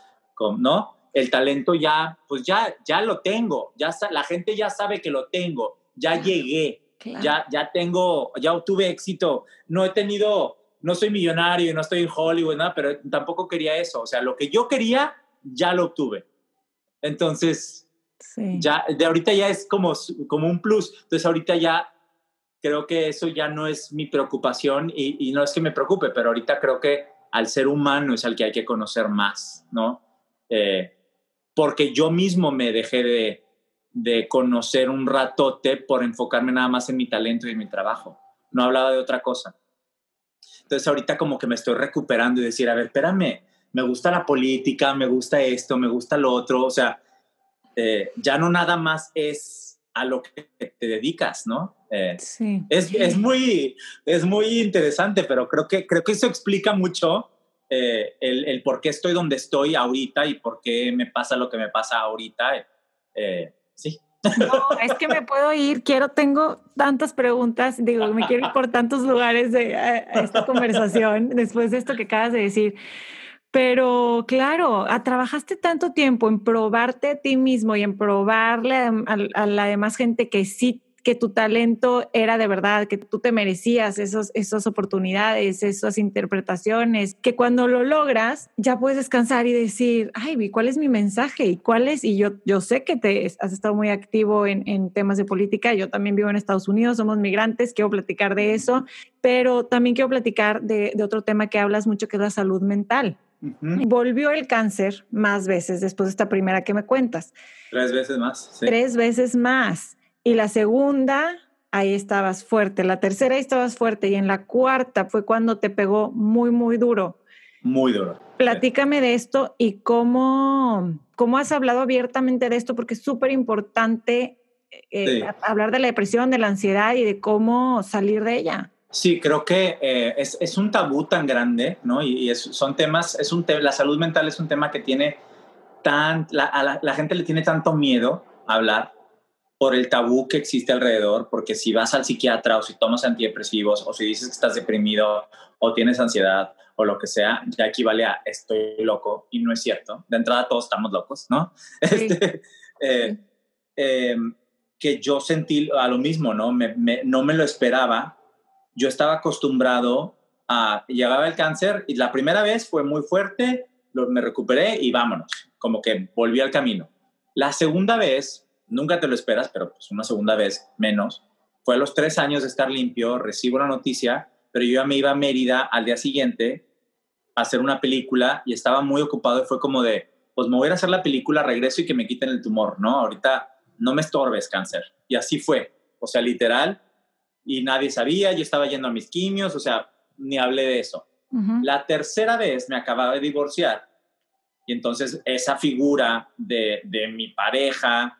¿no? El talento ya, pues ya, ya lo tengo, ya la gente ya sabe que lo tengo, ya llegué, ya, ya tengo, ya obtuve éxito. No he tenido, no soy millonario, no estoy en Hollywood, nada, pero tampoco quería eso. O sea, lo que yo quería, ya lo obtuve. Entonces, ya, de ahorita ya es como, como un plus. Entonces, ahorita ya creo que eso ya no es mi preocupación y, y no es que me preocupe, pero ahorita creo que al ser humano es al que hay que conocer más, ¿no? Eh, porque yo mismo me dejé de, de conocer un ratote por enfocarme nada más en mi talento y en mi trabajo. No hablaba de otra cosa. Entonces ahorita como que me estoy recuperando y decir, a ver, espérame, me gusta la política, me gusta esto, me gusta lo otro, o sea, eh, ya no nada más es a lo que te dedicas, ¿no? Eh, sí. Es, muy, es muy interesante, pero creo que, creo que eso explica mucho eh, el, el, por qué estoy donde estoy ahorita y por qué me pasa lo que me pasa ahorita. Sí. No, es que me puedo ir, quiero, tengo tantas preguntas, digo, me quiero ir por tantos lugares de esta conversación después de esto que acabas de decir. Pero claro, trabajaste tanto tiempo en probarte a ti mismo y en probarle a, a la demás gente que sí que tu talento era de verdad, que tú te merecías esos, esas oportunidades, esas interpretaciones, que cuando lo logras ya puedes descansar y decir, ay, ¿cuál es mi mensaje? ¿Y cuál es? Y yo, yo sé que te has estado muy activo en, temas de política, yo también vivo en Estados Unidos, somos migrantes, quiero platicar de eso, pero también quiero platicar de otro tema que hablas mucho, que es la salud mental. Volvió el cáncer más veces después de esta primera que me cuentas. Tres veces más. Tres veces más. Y la segunda, ahí estabas fuerte. La tercera, ahí estabas fuerte. Y en la cuarta fue cuando te pegó muy, muy duro. Muy duro. Platícame de esto y cómo, cómo has hablado abiertamente de esto, porque es súper importante eh, hablar de la depresión, de la ansiedad y de cómo salir de ella. Sí, creo que eh, es, es, un tabú tan grande, ¿no? Y, son temas, es un la salud mental es un tema que tiene tan, la, a la, la, gente le tiene tanto miedo a hablar por el tabú que existe alrededor, porque si vas al psiquiatra o si tomas antidepresivos o si dices que estás deprimido o tienes ansiedad o lo que sea, ya equivale a estoy loco y no es cierto. De entrada todos estamos locos, ¿no? Este, eh, em, que yo sentí a lo mismo, ¿no? no me lo esperaba. Yo estaba acostumbrado a, llegaba el cáncer y la primera vez fue muy fuerte, me recuperé y vámonos, como que volví al camino. La segunda vez nunca te lo esperas, pero pues una segunda vez menos, Fue a los tres años de estar limpio, recibo la noticia, pero yo ya me iba a Mérida al día siguiente a hacer una película y estaba muy ocupado y fue como de, pues me voy a hacer la película, regreso y que me quiten el tumor, ¿no? Ahorita no me estorbes cáncer. Y así fue, o sea, literal, y nadie sabía, yo estaba yendo a mis quimios, o sea, ni hablé de eso. La tercera vez me acababa de divorciar y entonces esa figura de, de mi pareja,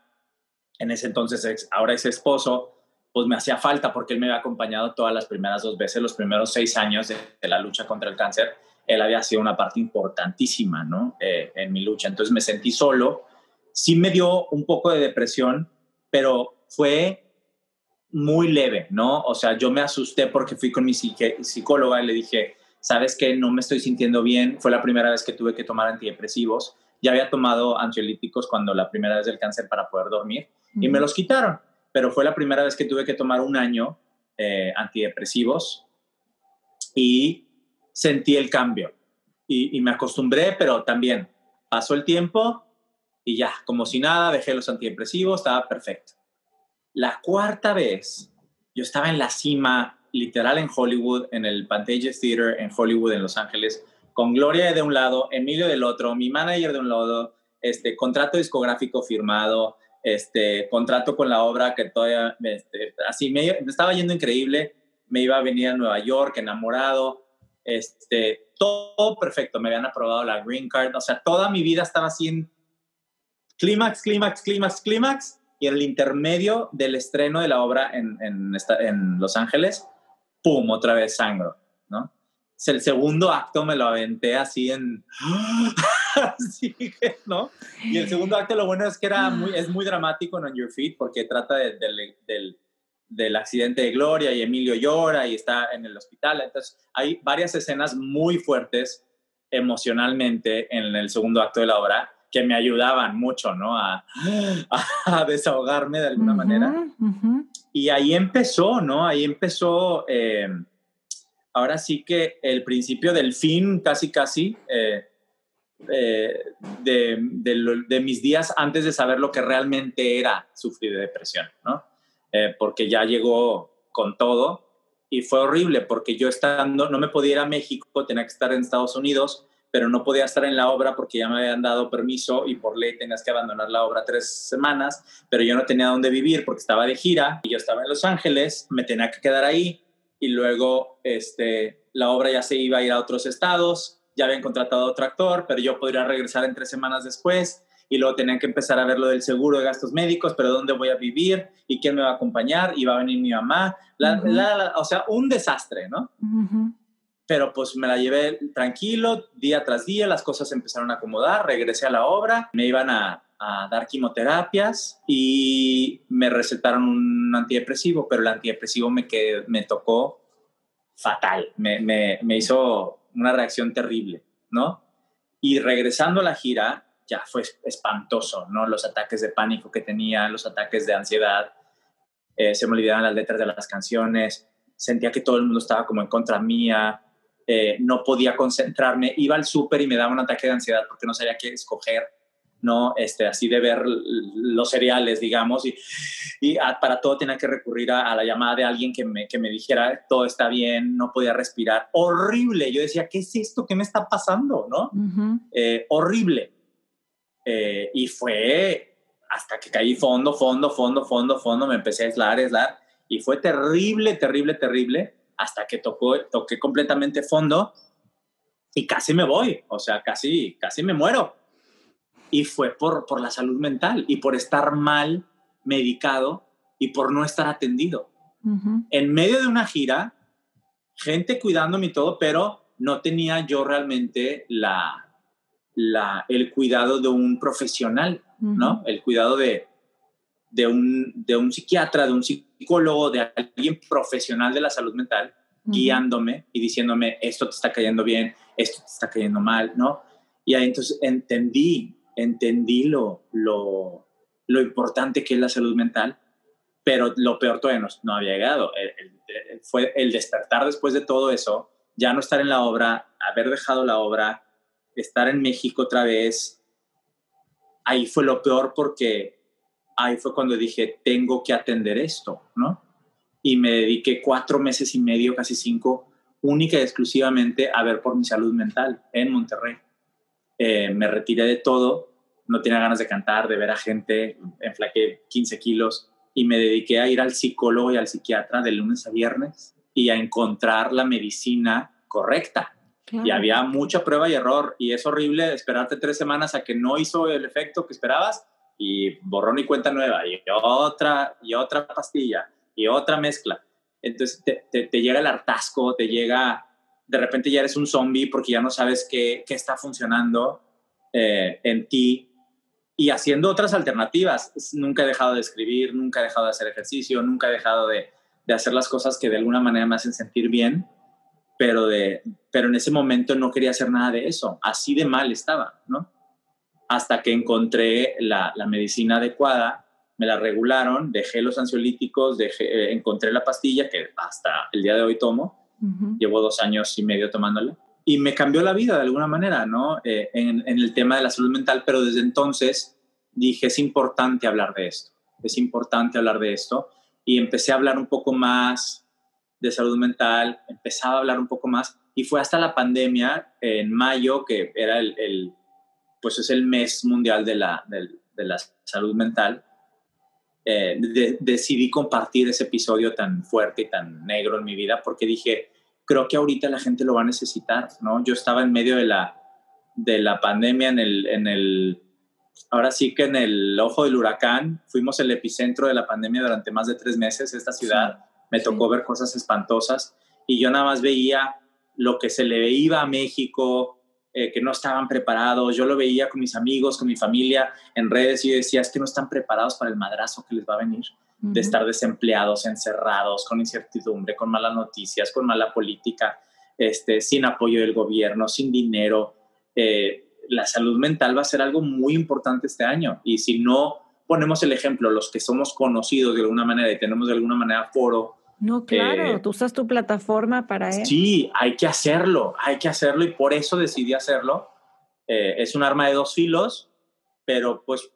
en ese entonces ahora es esposo, pues me hacía falta porque él me había acompañado todas las primeras dos veces, los primeros seis años de, la lucha contra el cáncer. Él había sido una parte importantísima, ¿no? Eh, en mi lucha. Entonces me sentí solo. Sí me dio un poco de depresión, pero fue muy leve, ¿no? O sea, yo me asusté porque fui con mi psicóloga y le dije, sabes que no me estoy sintiendo bien. Fue la primera vez que tuve que tomar antidepresivos. Ya había tomado ansiolíticos cuando la primera vez del cáncer para poder dormir y me los quitaron pero fue la primera vez que tuve que tomar un año eh, antidepresivos y sentí el cambio. Y, me acostumbré, pero también pasó el tiempo y ya, como si nada, dejé los antidepresivos, estaba perfecto. La cuarta vez, yo estaba en la cima, literal en Hollywood, en el Pantages Theater en Hollywood, en Los Ángeles, con Gloria de un lado, Emilio del otro, mi manager de un lado, este contrato discográfico firmado, este contrato con la obra que todavía, este, así me, estaba yendo increíble, me iba a venir a Nueva York enamorado, este, todo perfecto, me habían aprobado la green card, o sea, toda mi vida estaba así en clímax, clímax, clímax, clímax, y en el intermedio del estreno de la obra en, en, en Los Ángeles, ¡pum!, otra vez sangro, ¿no? el segundo acto me lo aventé así en... así que, ¿no? Y el segundo acto lo bueno es que era muy, es muy dramático en On Your Feet porque trata del, del, accidente de Gloria y Emilio llora y está en el hospital. Entonces hay varias escenas muy fuertes emocionalmente en el segundo acto de la obra que me ayudaban mucho, ¿no? A, a, desahogarme de alguna manera. Y ahí empezó, ¿no? Ahí empezó... Eh, ahora sí que el principio del fin, casi, casi, eh, eh, de, mis días antes de saber lo que realmente era sufrir de depresión, ¿no? Porque ya llegó con todo y fue horrible porque yo estando, no me podía ir a México, tenía que estar en Estados Unidos, pero no podía estar en la obra porque ya me habían dado permiso y por ley tenías que abandonar la obra tres semanas, pero yo no tenía dónde vivir porque estaba de gira y yo estaba en Los Ángeles, me tenía que quedar ahí y luego este, la obra ya se iba a ir a otros estados, ya habían contratado a otro actor, pero yo podría regresar en tres semanas después y luego tenían que empezar a ver lo del seguro de gastos médicos, pero dónde voy a vivir y quién me va a acompañar y va a venir mi mamá, o sea, un desastre, ¿no? Pero pues me la llevé tranquilo, día tras día, las cosas empezaron a acomodar, regresé a la obra, me iban a, a dar quimioterapias y me recetaron un antidepresivo, pero el antidepresivo me, que, me tocó fatal, me, me, me hizo una reacción terrible, ¿no? Y regresando a la gira, ya fue espantoso, ¿no? Los ataques de pánico que tenía, los ataques de ansiedad, eh, se me olvidaban las letras de las canciones, sentía que todo el mundo estaba como en contra mía, eh, no podía concentrarme, iba al súper y me daba un ataque de ansiedad porque no sabía qué escoger ¿no? Este, así de ver los cereales, digamos, y, y para todo tenía que recurrir a, la llamada de alguien que me, que me dijera todo está bien, no podía respirar. Horrible. Yo decía, ¿qué es esto? ¿Qué me está pasando? ¿No? Eh, horrible. Eh, y fue hasta que caí fondo, fondo, fondo, fondo, fondo, me empecé a aislar, aislar, y fue terrible, terrible, terrible, hasta que tocó, toqué completamente fondo y casi me voy, o sea, casi, casi me muero y fue por, por la salud mental y por estar mal medicado y por no estar atendido. En medio de una gira, gente cuidándome y todo, pero no tenía yo realmente la, la, el cuidado de un profesional, ¿no? El cuidado de, de, un, de un psiquiatra, de un psicólogo, de alguien profesional de la salud mental, guiándome y diciéndome, esto te está cayendo bien, esto te está cayendo mal, ¿no? Y ahí entonces entendí entendí lo, lo, importante que es la salud mental, pero lo peor todavía no, había llegado. fue el despertar después de todo eso, ya no estar en la obra, haber dejado la obra, estar en México otra vez. Ahí fue lo peor porque ahí fue cuando dije, tengo que atender esto, ¿no? y me dediqué cuatro meses y medio, casi cinco, única y exclusivamente a ver por mi salud mental en Monterrey. Eh, me retiré de todo, no tenía ganas de cantar, de ver a gente, enflaqué 15 kilos y me dediqué a ir al psicólogo y al psiquiatra de lunes a viernes y a encontrar la medicina correcta. Y había mucha prueba y error y es horrible esperarte tres semanas a que no hizo el efecto que esperabas y borrón y cuenta nueva y otra y otra pastilla y otra mezcla. Entonces te, llega el hartazgo, te llega, de repente ya eres un zombie porque ya no sabes qué, qué está funcionando eh, en ti y haciendo otras alternativas. Nunca he dejado de escribir, nunca he dejado de hacer ejercicio, nunca he dejado de, de hacer las cosas que de alguna manera me hacen sentir bien, pero, de, pero en ese momento no quería hacer nada de eso. Así de mal estaba, ¿no? Hasta que encontré la, la medicina adecuada me la regularon, dejé los ansiolíticos, dejé, eh, encontré la pastilla que hasta el día de hoy tomo, llevo dos años y medio tomándola, y me cambió la vida de alguna manera, ¿no? Eh, en, el tema de la salud mental, pero desde entonces dije, es importante hablar de esto, es importante hablar de esto, y empecé a hablar un poco más de salud mental, empezaba a hablar un poco más, y fue hasta la pandemia, en mayo, que era el, pues es el mes mundial de la, de la salud mental, eh, decidí compartir ese episodio tan fuerte y tan negro en mi vida porque dije, creo que ahorita la gente lo va a necesitar, ¿no? Yo estaba en medio de la, de la pandemia en el, en el, ahora sí que en el ojo del huracán, fuimos el epicentro de la pandemia durante más de tres meses, esta ciudad, me tocó ver cosas espantosas y yo nada más veía lo que se le iba a México, eh, que no estaban preparados. Yo lo veía con mis amigos, con mi familia en redes y decía, es que no están preparados para el madrazo que les va a venir de estar desempleados, encerrados, con incertidumbre, con malas noticias, con mala política, este, sin apoyo del gobierno, sin dinero. Eh, la salud mental va a ser algo muy importante este año y si no ponemos el ejemplo, los que somos conocidos de alguna manera y tenemos de alguna manera foro no, claro, eh, tú usas tu plataforma para eso. Sí, hay que hacerlo, hay que hacerlo y por eso decidí hacerlo. Eh, es un arma de dos filos, pero pues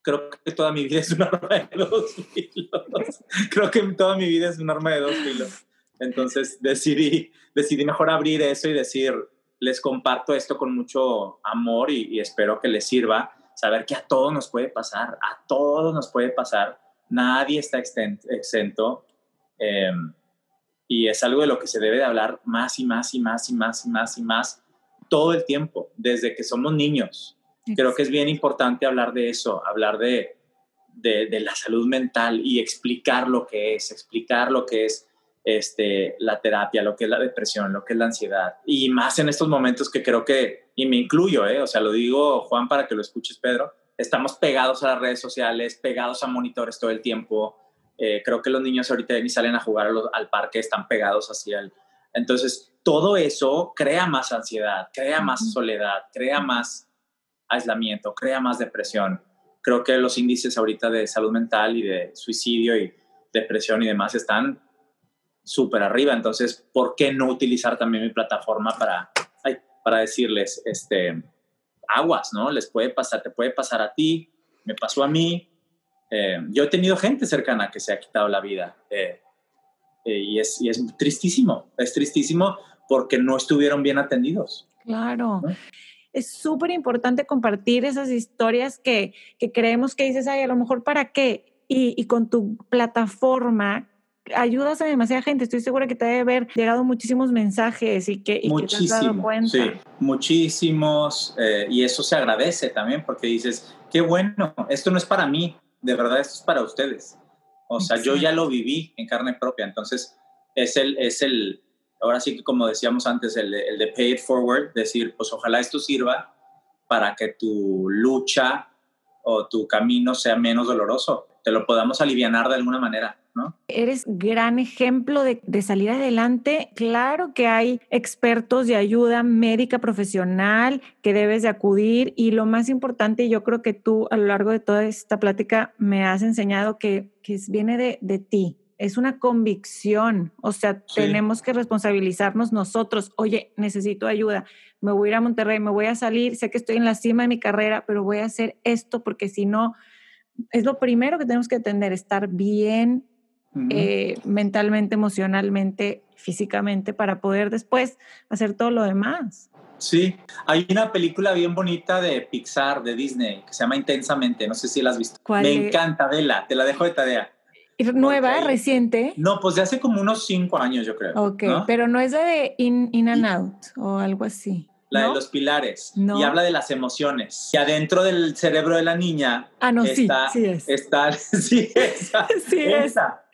creo que toda mi vida es un arma de dos filos. creo que toda mi vida es un arma de dos filos. Entonces decidí, decidí mejor abrir eso y decir, les comparto esto con mucho amor y, espero que les sirva saber que a todos nos puede pasar, a todos nos puede pasar. Nadie está exento Em, y es algo de lo que se debe de hablar más y más y más y más y más y más todo el tiempo, desde que somos niños. Creo que es bien importante hablar de eso, hablar de, de, la salud mental y explicar lo que es, explicar lo que es este, la terapia, lo que es la depresión, lo que es la ansiedad. Y más en estos momentos que creo que, y me incluyo, ¿eh? o sea, lo digo Juan para que lo escuches Pedro, estamos pegados a las redes sociales, pegados a monitores todo el tiempo, eh, creo que los niños ahorita ni salen a jugar al parque, están pegados hacia él. Entonces, todo eso crea más ansiedad, crea más soledad, crea más aislamiento, crea más depresión. Creo que los índices ahorita de salud mental y de suicidio y depresión y demás están súper arriba. Entonces, ¿por qué no utilizar también mi plataforma para, para decirles, este, aguas, ¿no? Les puede pasar, te puede pasar a ti, me pasó a mí, eh, yo he tenido gente cercana que se ha quitado la vida eh, eh, y, es, y, es, tristísimo, es tristísimo porque no estuvieron bien atendidos. Claro. Es súper importante compartir esas historias que, que, creemos que dices, ay, a lo mejor para qué. Y, y con tu plataforma ayudas a demasiada gente. Estoy segura que te debe haber llegado muchísimos mensajes y que, y te has dado cuenta. Sí, muchísimos. y eso se agradece también porque dices, qué bueno, esto no es para mí, de verdad esto es para ustedes. O sea, yo ya lo viví en carne propia, entonces es el, es el, ahora sí que como decíamos antes, el, el de pay it forward, decir, pues ojalá esto sirva para que tu lucha o tu camino sea menos doloroso, te lo podamos aliviar de alguna manera. ¿No? Eres gran ejemplo de, de, salir adelante. Claro que hay expertos de ayuda médica profesional que debes de acudir y lo más importante, yo creo que tú a lo largo de toda esta plática me has enseñado que, que viene de, de ti, es una convicción, o sea, tenemos que responsabilizarnos nosotros, oye, necesito ayuda, me voy a ir a Monterrey, me voy a salir, sé que estoy en la cima de mi carrera, pero voy a hacer esto porque si no, es lo primero que tenemos que atender, estar bien eh, mentalmente, emocionalmente, físicamente, para poder después hacer todo lo demás. Sí, hay una película bien bonita de Pixar, de Disney, que se llama Intensamente, no sé si la has visto. Me encanta, vela, te la dejo de tarea. ¿Nueva, reciente? No, pues de hace como unos cinco años, yo creo. Ok, pero no es de In, in and Out o algo así. La de los pilares. Y habla de las emociones. Y adentro del cerebro de la niña. Ah, no, está, sí, sí es. Está, sí, esa. sí esa.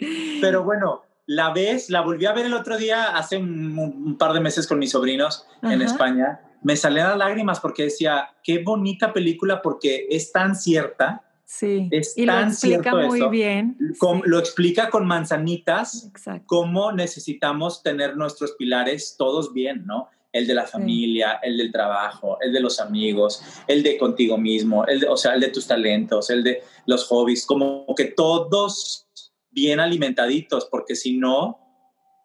Pero bueno, la ves, la volví a ver el otro día, hace un, par de meses con mis sobrinos en España. Me salían las lágrimas porque decía, qué bonita película porque es tan cierta Sí, y lo explica muy bien. Lo explica con manzanitas, cómo necesitamos tener nuestros pilares todos bien, ¿no? El de la familia, el del trabajo, el de los amigos, el de contigo mismo, el de, o sea, el de tus talentos, el de los hobbies, como que todos bien alimentaditos, porque si no,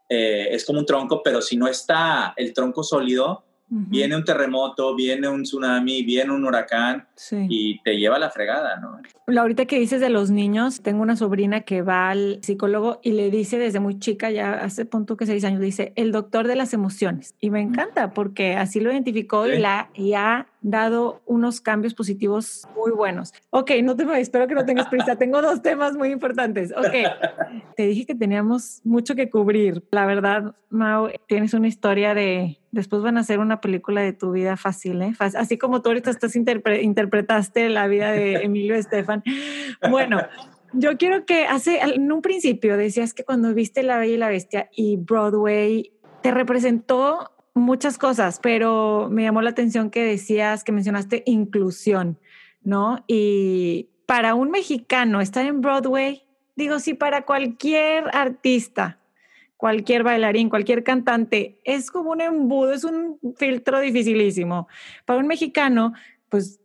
eh, es como un tronco, pero si no está el tronco sólido, Viene un terremoto, viene un tsunami, viene un huracán y te lleva la fregada, ¿no? Ahorita que dices de los niños, tengo una sobrina que va al psicólogo y le dice desde muy chica, ya hace punto que seis años, dice el doctor de las emociones. Y me encanta porque así lo identificó y, la, y ha dado unos cambios positivos muy buenos. Ok, no te espero que no tengas prisa. tengo dos temas muy importantes. Ok, te dije que teníamos mucho que cubrir. La verdad, Mau, tienes una historia de Después van a hacer una película de tu vida fácil, ¿eh? Así como tú ahorita estás interpretaste la vida de Emilio Estefan. Bueno, yo quiero que hace, en un principio decías que cuando viste La Bella y la Bestia y Broadway te representó muchas cosas, pero me llamó la atención que decías, que mencionaste inclusión, ¿no? Y para un mexicano estar en Broadway, digo, sí, para cualquier artista, cualquier bailarín, cualquier cantante, es como un embudo, es un filtro dificilísimo. Para un mexicano, pues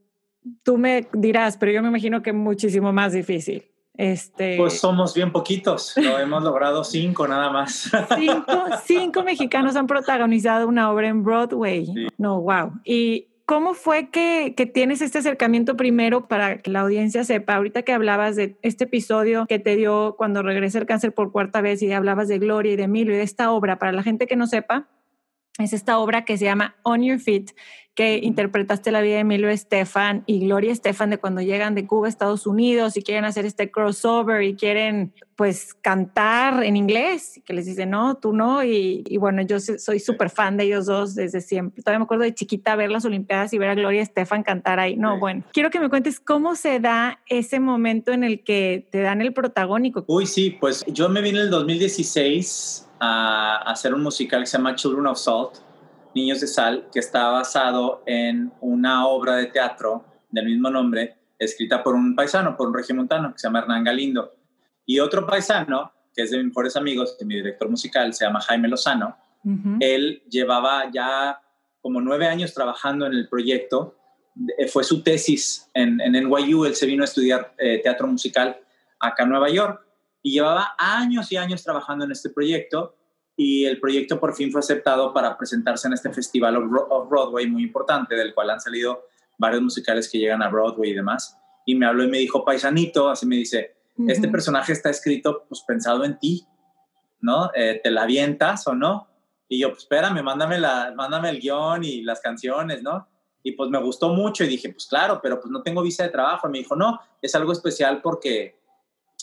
tú me dirás, pero yo me imagino que muchísimo más difícil. Este... Pues somos bien poquitos, lo hemos logrado cinco nada más. Cinco, cinco mexicanos han protagonizado una obra en Broadway. No, wow. Y ¿Cómo fue que, tienes este acercamiento primero para que la audiencia sepa? Ahorita que hablabas de este episodio que te dio cuando regresé el cáncer por cuarta vez y hablabas de Gloria y de Emilio y de esta obra, para la gente que no sepa, es esta obra que se llama On Your Feet, que interpretaste la vida de Emilio Estefan y Gloria Estefan de cuando llegan de Cuba a Estados Unidos y quieren hacer este crossover y quieren pues cantar en inglés, que les dicen, no, tú no, y, bueno, yo soy súper fan de ellos dos desde siempre. Todavía me acuerdo de chiquita ver las Olimpiadas y ver a Gloria Estefan cantar ahí. No, bueno, quiero que me cuentes cómo se da ese momento en el que te dan el protagónico. Uy, sí, pues yo me vine en el 2016 a hacer un musical que se llama Children of Salt Niños de Sal, que está basado en una obra de teatro del mismo nombre, escrita por un paisano, por un regimontano, que se llama Hernán Galindo. Y otro paisano, que es de mis mejores amigos, que mi director musical se llama Jaime Lozano, él llevaba ya como nueve años trabajando en el proyecto. Eh, fue su tesis en, en NYU, él se vino a estudiar eh, teatro musical acá en Nueva York. Y llevaba años y años trabajando en este proyecto y el proyecto por fin fue aceptado para presentarse en este festival of Broadway muy importante, del cual han salido varios musicales que llegan a Broadway y demás. Y me habló y me dijo, paisanito, así me dice, este personaje está escrito pues pensado en ti, ¿no? Eh, ¿Te la avientas o no? Y yo, pues espérame, mándame, la, mándame el guion y las canciones, ¿no? Y pues me gustó mucho y dije, pues claro, pero pues no tengo visa de trabajo. Y me dijo, no, es algo especial porque,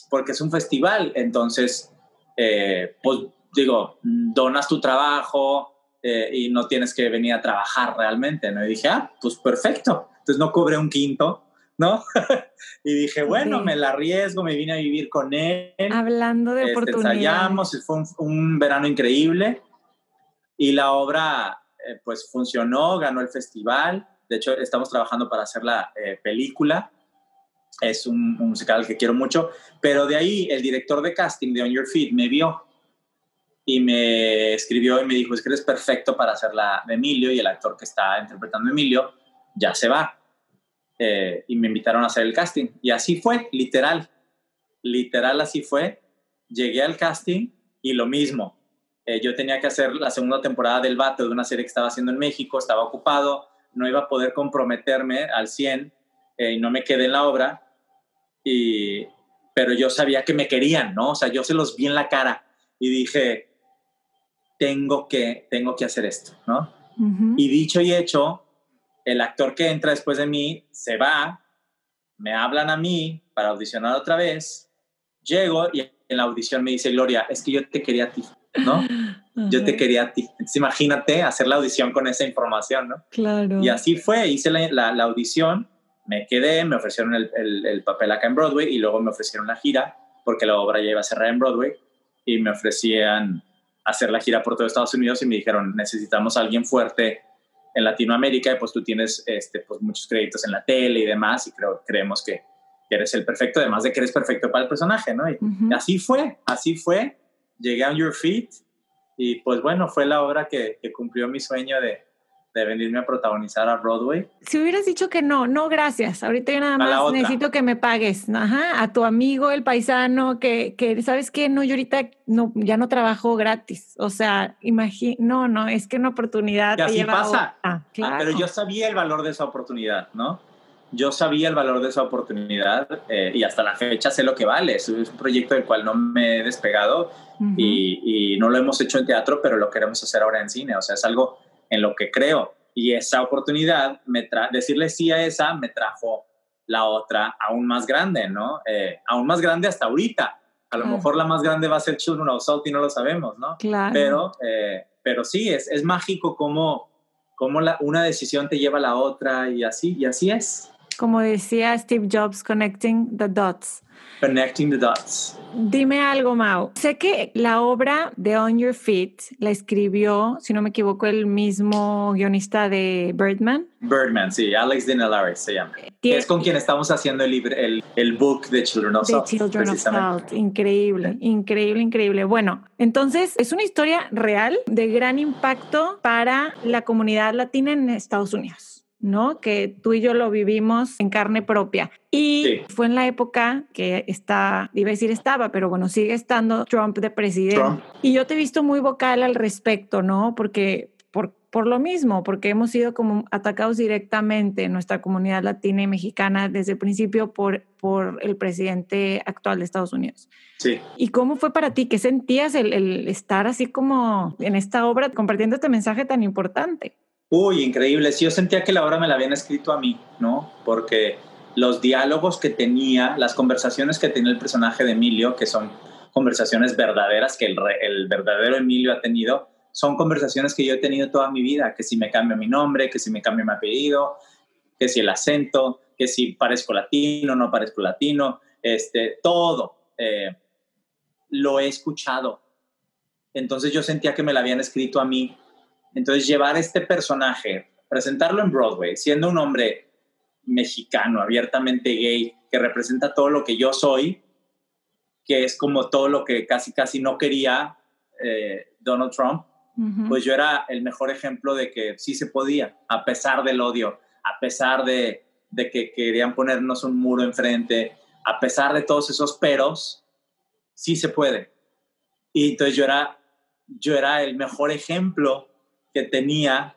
porque es un festival. Entonces, eh, pues digo, donas tu trabajo eh, y no tienes que venir a trabajar realmente, ¿no? Y dije, ah, pues perfecto. Entonces no cobré un quinto, ¿no? y dije, bueno, me la arriesgo, me vine a vivir con él. Hablando de este, oportunidades. Ensayamos, fue un, verano increíble y la obra eh, pues funcionó, ganó el festival. De hecho, estamos trabajando para hacer la eh, película. Es un, un, musical que quiero mucho, pero de ahí el director de casting de On Your Feet me vio y me escribió y me dijo, es que eres perfecto para hacer la de Emilio y el actor que está interpretando a Emilio ya se va. Eh, y me invitaron a hacer el casting. Y así fue, literal. Literal así fue. Llegué al casting y lo mismo. Eh, yo tenía que hacer la segunda temporada del Vato de una serie que estaba haciendo en México, estaba ocupado, no iba a poder comprometerme al 100 eh, y no me quedé en la obra. Y, pero yo sabía que me querían, ¿no? O sea, yo se los vi en la cara y dije, tengo que, tengo que hacer esto, ¿no? Y dicho y hecho, el actor que entra después de mí se va, me hablan a mí para audicionar otra vez, llego y en la audición me dice, Gloria, es que yo te quería a ti, ¿no? Yo te quería a ti. Entonces imagínate hacer la audición con esa información, ¿no? Claro. Y así fue, hice la, la, audición, me quedé, me ofrecieron el, el, papel acá en Broadway y luego me ofrecieron la gira, porque la obra ya iba a cerrar en Broadway, y me ofrecían hacer la gira por todo Estados Unidos y me dijeron, necesitamos a alguien fuerte en Latinoamérica y pues tú tienes este, pues muchos créditos en la tele y demás y creo, creemos que, eres el perfecto, además de que eres perfecto para el personaje, ¿no? Y así fue, así fue. Llegué a Your Feet y pues bueno, fue la obra que cumplió mi sueño de, de venirme a protagonizar a Broadway. Si hubieras dicho que no, no, gracias. Ahorita yo nada más necesito que me pagues. Ajá, a tu amigo, el paisano, que, que ¿sabes qué? No, yo ahorita no, ya no trabajo gratis. O sea, imagino, no, no, es que una oportunidad. Y así pasa. Ah, claro. pero yo sabía el valor de esa oportunidad, ¿no? Yo sabía el valor de esa oportunidad eh, y hasta la fecha sé lo que vale. Es un proyecto del cual no me he despegado y, y no lo hemos hecho en teatro, pero lo queremos hacer ahora en cine. O sea, es algo en lo que creo. Y esa oportunidad, me tra decirle sí a esa, me trajo la otra aún más grande, ¿no? Eh, aún más grande hasta ahorita. A lo mejor la más grande va a ser Children of Salt y no lo sabemos, ¿no? Claro. Pero, eh, pero sí, es, es mágico cómo, cómo la, una decisión te lleva a la otra y así, y así es. Como decía Steve Jobs, connecting the dots. Connecting the dots. Dime algo, Mau. Sé que la obra de On Your Feet la escribió, si no me equivoco, el mismo guionista de Birdman. Birdman, sí, Alex Dinelaris se llama. es con quien estamos haciendo el, el, el book de Children of Salt. Children of Salt. Increíble, increíble, increíble. Bueno, entonces es una historia real de gran impacto para la comunidad latina en Estados Unidos. ¿No? Que tú y yo lo vivimos en carne propia. Y fue en la época que está, iba a decir estaba, pero bueno, sigue estando Trump de presidente. Y yo te he visto muy vocal al respecto, ¿no? Porque por, por lo mismo, porque hemos sido como atacados directamente en nuestra comunidad latina y mexicana desde el principio por, por el presidente actual de Estados Unidos. Sí. ¿Y cómo fue para ti? ¿Qué sentías el, el estar así como en esta obra compartiendo este mensaje tan importante? Uy, increíble. Sí, yo sentía que la obra me la habían escrito a mí, ¿no? Porque los diálogos que tenía, las conversaciones que tenía el personaje de Emilio, que son conversaciones verdaderas que el, el, verdadero Emilio ha tenido, son conversaciones que yo he tenido toda mi vida, que si me cambio mi nombre, que si me cambio mi apellido, que si el acento, que si parezco latino, no parezco latino, este, todo eh, lo he escuchado. Entonces yo sentía que me la habían escrito a mí entonces, llevar este personaje, presentarlo en Broadway, siendo un hombre mexicano, abiertamente gay, que representa todo lo que yo soy, que es como todo lo que casi, casi no quería eh, Donald Trump, pues yo era el mejor ejemplo de que sí se podía, a pesar del odio, a pesar de, de que querían ponernos un muro enfrente, a pesar de todos esos peros, sí se puede. Y entonces yo era, yo era el mejor ejemplo que tenía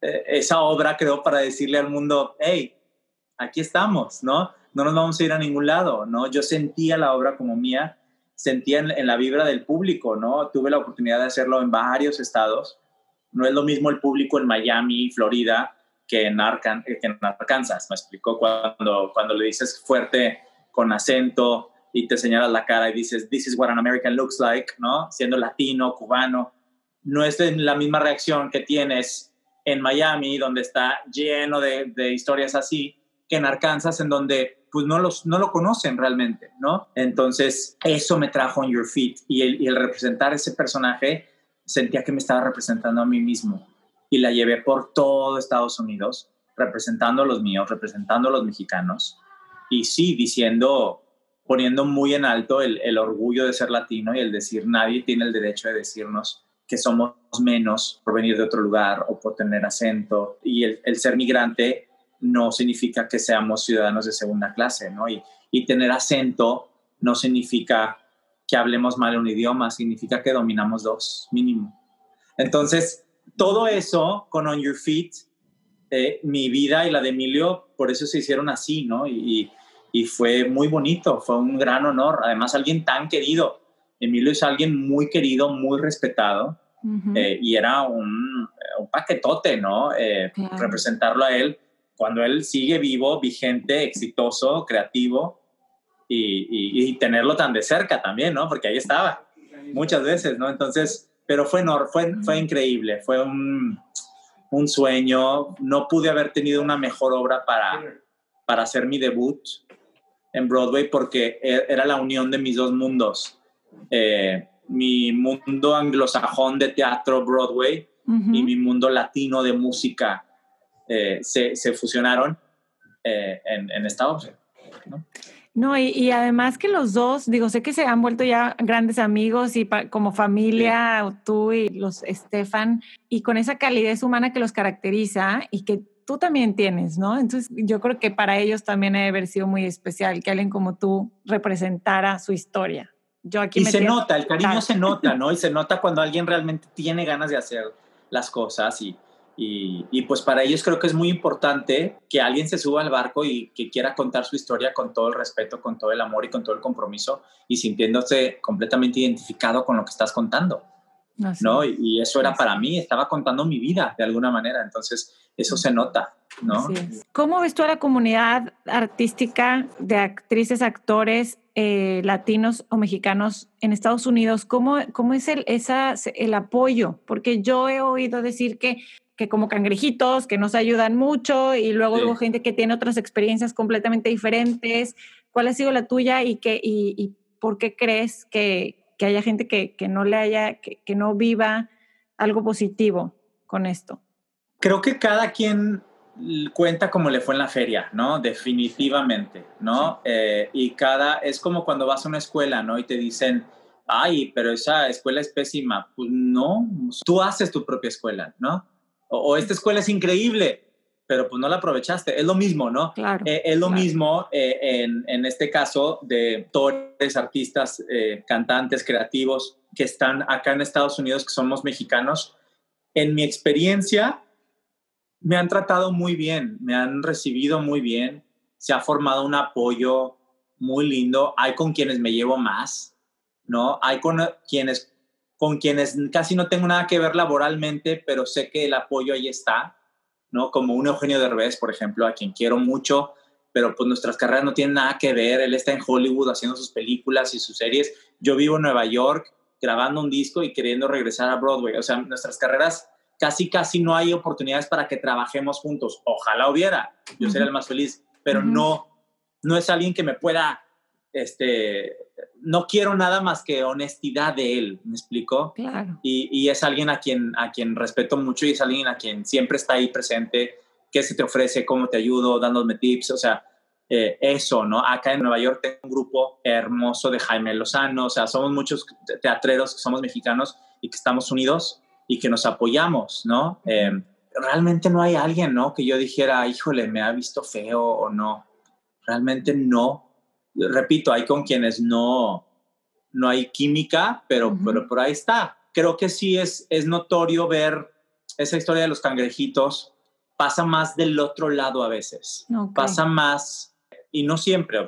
eh, esa obra, creo, para decirle al mundo, hey, aquí estamos, ¿no? No nos vamos a ir a ningún lado, ¿no? Yo sentía la obra como mía, sentía en, la vibra del público, ¿no? Tuve la oportunidad de hacerlo en varios estados. No es lo mismo el público en Miami, Florida, que en, que en Arkansas, me explicó, cuando, cuando le dices fuerte, con acento, y te señalas la cara y dices, this is what an American looks like, ¿no? Siendo latino, cubano, no es la misma reacción que tienes en Miami, donde está lleno de, historias así, que en Arkansas, en donde pues no, los, no lo conocen realmente, ¿no? Entonces, eso me trajo en Your Feet y el, representar ese personaje, sentía que me estaba representando a mí mismo y la llevé por todo Estados Unidos, representando a los míos, representando a los mexicanos y sí, diciendo, poniendo muy en alto el orgullo de ser latino y el decir, nadie tiene el derecho de decirnos que somos menos por venir de otro lugar o por tener acento. Y el, ser migrante no significa que seamos ciudadanos de segunda clase, ¿no? Y, y tener acento no significa que hablemos mal un idioma, significa que dominamos dos, mínimo. Entonces, todo eso con On Your Feet, eh, mi vida y la de Emilio, por eso se hicieron así, ¿no? Y, y fue muy bonito, fue un gran honor. Además, alguien tan querido. Emilio es alguien muy querido, muy respetado eh, y era un, un paquetote, ¿no? Eh, representarlo a él cuando él sigue vivo, vigente, exitoso, creativo y, y, tenerlo tan de cerca también, ¿no? Porque ahí estaba muchas veces, ¿no? Entonces, pero fue, fue, fue increíble, fue un, un sueño. No pude haber tenido una mejor obra para, para hacer mi debut en Broadway porque e, era la unión de mis dos mundos. Eh, mi mundo anglosajón de teatro Broadway y mi mundo latino de música eh, se, se, fusionaron eh, en, en, Estados Unidos. ¿no? No, y, además que los dos, digo, sé que se han vuelto ya grandes amigos y como familia, tú y los Estefan, y con esa calidez humana que los caracteriza y que tú también tienes, ¿no? Entonces yo creo que para ellos también debe haber sido muy especial que alguien como tú representara su historia. Yo aquí y se nota, el cariño se nota, ¿no? Y se nota cuando alguien realmente tiene ganas de hacer las cosas y, y, y, pues para ellos creo que es muy importante que alguien se suba al barco y que quiera contar su historia con todo el respeto, con todo el amor y con todo el compromiso y sintiéndose completamente identificado con lo que estás contando. ¿no? Y, eso era para mí, estaba contando mi vida de alguna manera, entonces eso se nota, ¿no? ¿Cómo ves tú a la comunidad artística de actrices, actores eh, latinos o mexicanos en Estados Unidos? ¿Cómo, cómo es el, esa, el apoyo? Porque yo he oído decir que que como cangrejitos, que nos ayudan mucho y luego hubo gente que tiene otras experiencias completamente diferentes. ¿Cuál ha sido la tuya y, qué, y por qué crees que, que haya gente que, que no le haya, que, que, no viva algo positivo con esto. Creo que cada quien cuenta como le fue en la feria, ¿no? Definitivamente, ¿no? Eh, y cada, es como cuando vas a una escuela, ¿no? Y te dicen, ay, pero esa escuela es pésima. Pues no, tú haces tu propia escuela, ¿no? o esta escuela es increíble pero pues no la aprovechaste. Es lo mismo, ¿no? Claro. Eh, es lo mismo eh, en, en, este caso de actores, artistas, cantantes, creativos que están acá en Estados Unidos, que somos mexicanos. En mi experiencia, me han tratado muy bien, me han recibido muy bien, se ha formado un apoyo muy lindo. Hay con quienes me llevo más, ¿no? Hay con quienes, con quienes casi no tengo nada que ver laboralmente, pero sé que el apoyo ahí está ¿no? Como un Eugenio Derbez, por ejemplo, a quien quiero mucho, pero pues nuestras carreras no tienen nada que ver. Él está en Hollywood haciendo sus películas y sus series. Yo vivo en Nueva York grabando un disco y queriendo regresar a Broadway. O sea, nuestras carreras casi, casi no hay oportunidades para que trabajemos juntos. Ojalá hubiera, yo sería el más feliz, pero no, no es alguien que me pueda este, no quiero nada más que honestidad de él, ¿me explico? Claro. Y, y, es alguien a quien, a quien respeto mucho y es alguien a quien siempre está ahí presente, qué se te ofrece, cómo te ayudo, dándome tips, o sea, eh, eso, ¿no? Acá en Nueva York tengo un grupo hermoso de Jaime Lozano, o sea, somos muchos teatreros que somos mexicanos y que estamos unidos y que nos apoyamos, ¿no? Eh, realmente no hay alguien, ¿no? Que yo dijera, híjole, me ha visto feo o no. Realmente no repito, hay con quienes no, no hay química, pero, pero por ahí está. Creo que sí es, es notorio ver esa historia de los cangrejitos. Pasa más del otro lado a veces. Pasa más, y no siempre.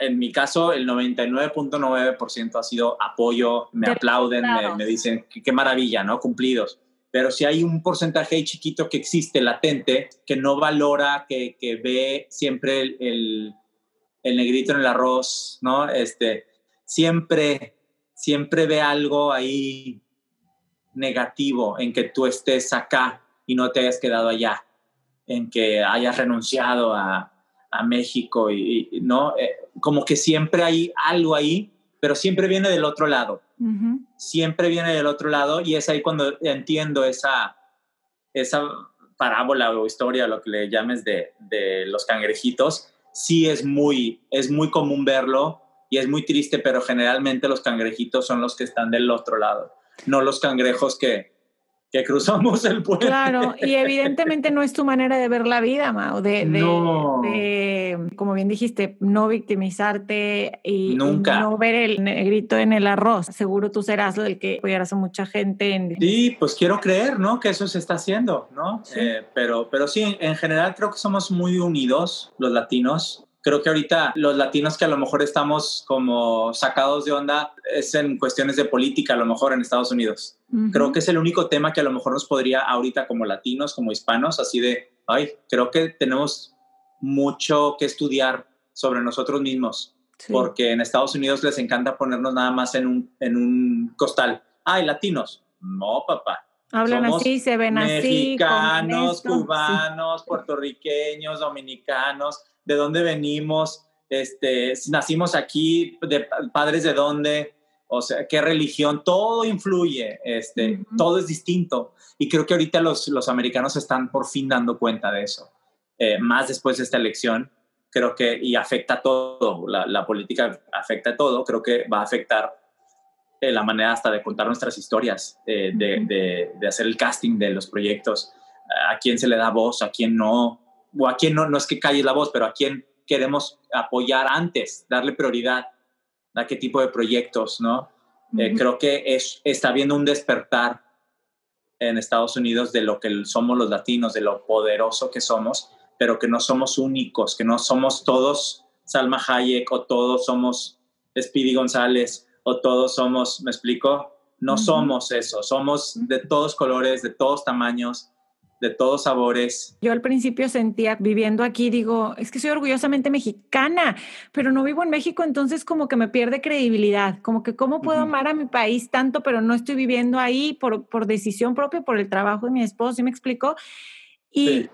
En mi caso, el 99.9% ha sido apoyo, me aplauden, me, dicen qué maravilla, ¿no? Cumplidos pero si hay un porcentaje chiquito que existe, latente, que no valora, que, que ve siempre el, el negrito en el arroz, ¿no? Este, siempre, siempre ve algo ahí negativo en que tú estés acá y no te hayas quedado allá, en que hayas renunciado a, a México y, no, eh, como que siempre hay algo ahí, pero siempre viene del otro lado, siempre viene del otro lado y es ahí cuando entiendo esa, esa parábola o historia, lo que le llames de, de los cangrejitos, sí es muy, es muy común verlo y es muy triste, pero generalmente los cangrejitos son los que están del otro lado, no los cangrejos que, que cruzamos el puente. Claro, y evidentemente no es tu manera de ver la vida, Mao, de, de, como bien dijiste, no victimizarte y, Nunca. no ver el negrito en el arroz. Seguro tú serás el que apoyarás a mucha gente. En... Sí, pues quiero creer, ¿no? Que eso se está haciendo, ¿no? Eh, pero, pero sí, en general creo que somos muy unidos los latinos Creo que ahorita los latinos que a lo mejor estamos como sacados de onda es en cuestiones de política, a lo mejor en Estados Unidos. Creo que es el único tema que a lo mejor nos podría ahorita como latinos, como hispanos, así de, ay, creo que tenemos mucho que estudiar sobre nosotros mismos. Porque en Estados Unidos les encanta ponernos nada más en un, en un costal. Ay, latinos. No, papá. Hablan así, se ven así. Mexicanos, cubanos, puertorriqueños, dominicanos de dónde venimos, este, nacimos aquí, de padres de dónde, o sea, qué religión, todo influye, este, todo es distinto. Y creo que ahorita los, los americanos están por fin dando cuenta de eso, eh, más después de esta elección, creo que, y afecta todo, la, la política afecta todo, creo que va a afectar eh, la manera hasta de contar nuestras historias, eh, de, de, de, hacer el casting de los proyectos, a quién se le da voz, a quién no, o a quién no, no es que calle la voz, pero a quién queremos apoyar antes, darle prioridad a qué tipo de proyectos, ¿no? Eh, creo que es, está habiendo un despertar en Estados Unidos de lo que somos los latinos, de lo poderoso que somos, pero que no somos únicos, que no somos todos Salma Hayek o todos somos Speedy González o todos somos, ¿me explico? No somos eso, somos de todos colores, de todos tamaños, de todos sabores. Yo al principio sentía, viviendo aquí, digo, es que soy orgullosamente mexicana, pero no vivo en México, entonces como que me pierde credibilidad, como que cómo puedo amar a mi país tanto, pero no estoy viviendo ahí por, por decisión propia, por el trabajo de mi esposo, ¿sí me explico? Y, y,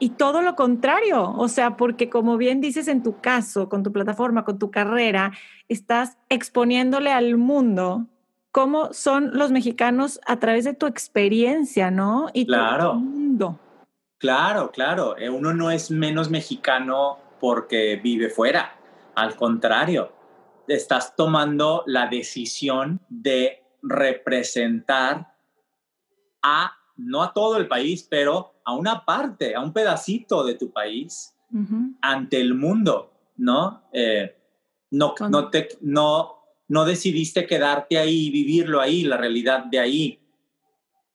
y todo lo contrario, o sea, porque como bien dices en tu caso, con tu plataforma, con tu carrera, estás exponiéndole al mundo cómo son los mexicanos a través de tu experiencia, ¿no? Y claro. mundo. Claro, claro. Eh, uno no es menos mexicano porque vive fuera. Al contrario, estás tomando la decisión de representar a, no a todo el país, pero a una parte, a un pedacito de tu país ante el mundo, ¿no? Eh, no, no, te, no no decidiste quedarte ahí y vivirlo ahí, la realidad de ahí.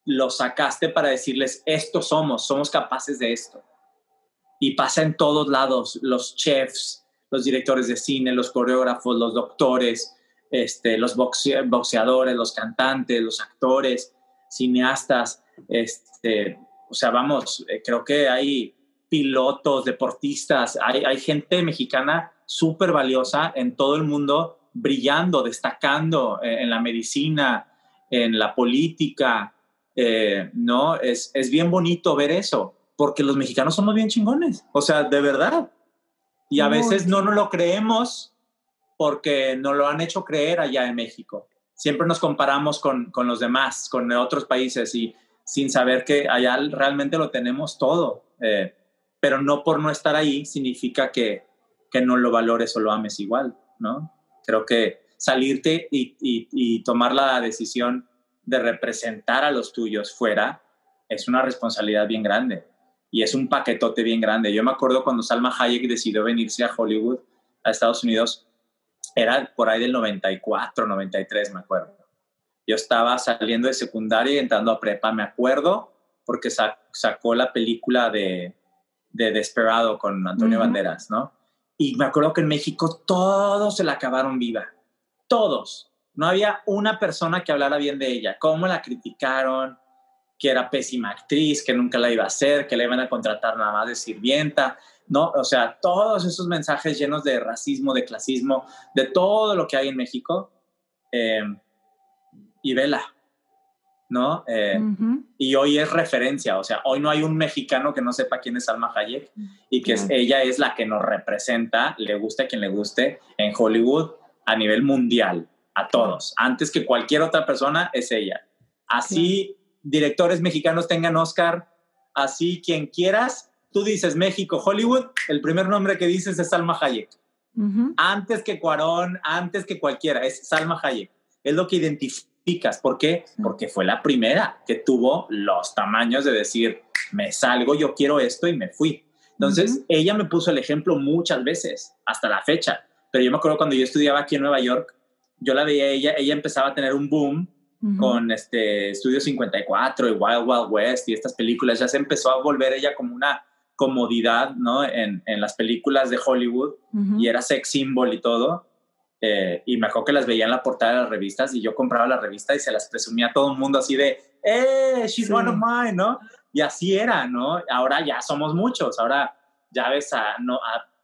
Lo sacaste para decirles, esto somos, somos capaces de esto. Y pasa en todos lados, los chefs, los directores de cine, los coreógrafos, los doctores, este, los boxeadores, los cantantes, los actores, cineastas, este, o sea, vamos, eh, creo que hay pilotos, deportistas, hay, hay gente mexicana súper valiosa en todo el mundo brillando, destacando eh, en la medicina, en la política, eh, ¿no? Es, es bien bonito ver eso, porque los mexicanos somos bien chingones, o sea, de verdad. Y a veces no nos lo creemos porque nos lo han hecho creer allá en México. Siempre nos comparamos con, con los demás, con otros países y sin saber que allá realmente lo tenemos todo. Eh, pero no por no estar ahí significa que, que no lo valores o lo ames igual, ¿no? Creo que salirte y, tomar la decisión de representar a los tuyos fuera es una responsabilidad bien grande y es un paquetote bien grande. Yo me acuerdo cuando Salma Hayek decidió venirse a Hollywood, a Estados Unidos, era por ahí del 94, 93, me acuerdo. Yo estaba saliendo de secundaria y entrando a prepa, me acuerdo, porque sacó la película de, de Desperado con Antonio Banderas, ¿no? Y me acuerdo que en México todos se la acabaron viva. Todos. No había una persona que hablara bien de ella. Cómo la criticaron, que era pésima actriz, que nunca la iba a hacer, que la iban a contratar nada más de sirvienta. No, o sea, todos esos mensajes llenos de racismo, de clasismo, de todo lo que hay en México. Eh, y vela, ¿no? Eh, y hoy es referencia, o sea, hoy no hay un mexicano que no sepa quién es Alma Hayek y que ella es la que nos representa, le guste a quien le guste, en Hollywood a nivel mundial, a todos. Antes que cualquier otra persona es ella. Así directores mexicanos tengan Oscar, así quien quieras, tú dices México, Hollywood, el primer nombre que dices es Salma Hayek. Antes que Cuarón, antes que cualquiera, es Salma Hayek. Es lo que identifica ¿Por qué? Porque fue la primera que tuvo los tamaños de decir, me salgo, yo quiero esto y me fui. Entonces, ella me puso el ejemplo muchas veces, hasta la fecha. Pero yo me acuerdo cuando yo estudiaba aquí en Nueva York, yo la veía ella, ella empezaba a tener un boom con este Estudio 54 y Wild Wild West y estas películas. Ya se empezó a volver ella como una comodidad, ¿no? En, en las películas de Hollywood y era sex symbol y todo. Eh, y me acuerdo que las veía en la portada de las revistas y yo compraba la revista y se las presumía a todo el mundo así de, ¡eh, she's one of mine, ¿no? Y así era, ¿no? Ahora ya somos muchos, ahora ya ves, a, no,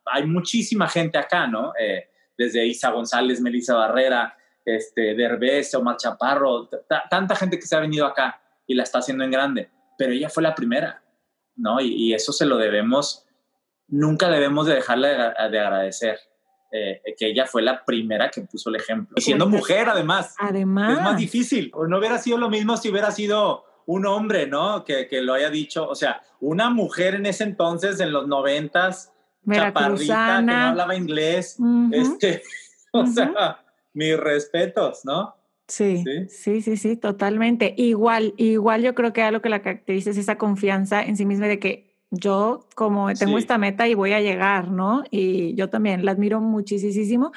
hay muchísima gente acá, ¿no? Eh, desde Isa González, Melissa Barrera, este, Derbez, Omar Chaparro, tanta gente que se ha venido acá y la está haciendo en grande, pero ella fue la primera, ¿no? Y, eso se lo debemos, nunca debemos de dejarle de, agradecer. Eh, que ella fue la primera que puso el ejemplo. Y siendo mujer, además. Además. Es más difícil. O no hubiera sido lo mismo si hubiera sido un hombre, ¿no? Que, que lo haya dicho. O sea, una mujer en ese entonces, en los noventas, chaparrita, que no hablaba inglés. este, o sea, mis respetos, ¿no? Sí, sí, sí, sí, totalmente. Igual, igual yo creo que algo que la caracteriza es esa confianza en sí misma de que yo como tengo esta meta y voy a llegar, ¿no? Y yo también la admiro muchísimo,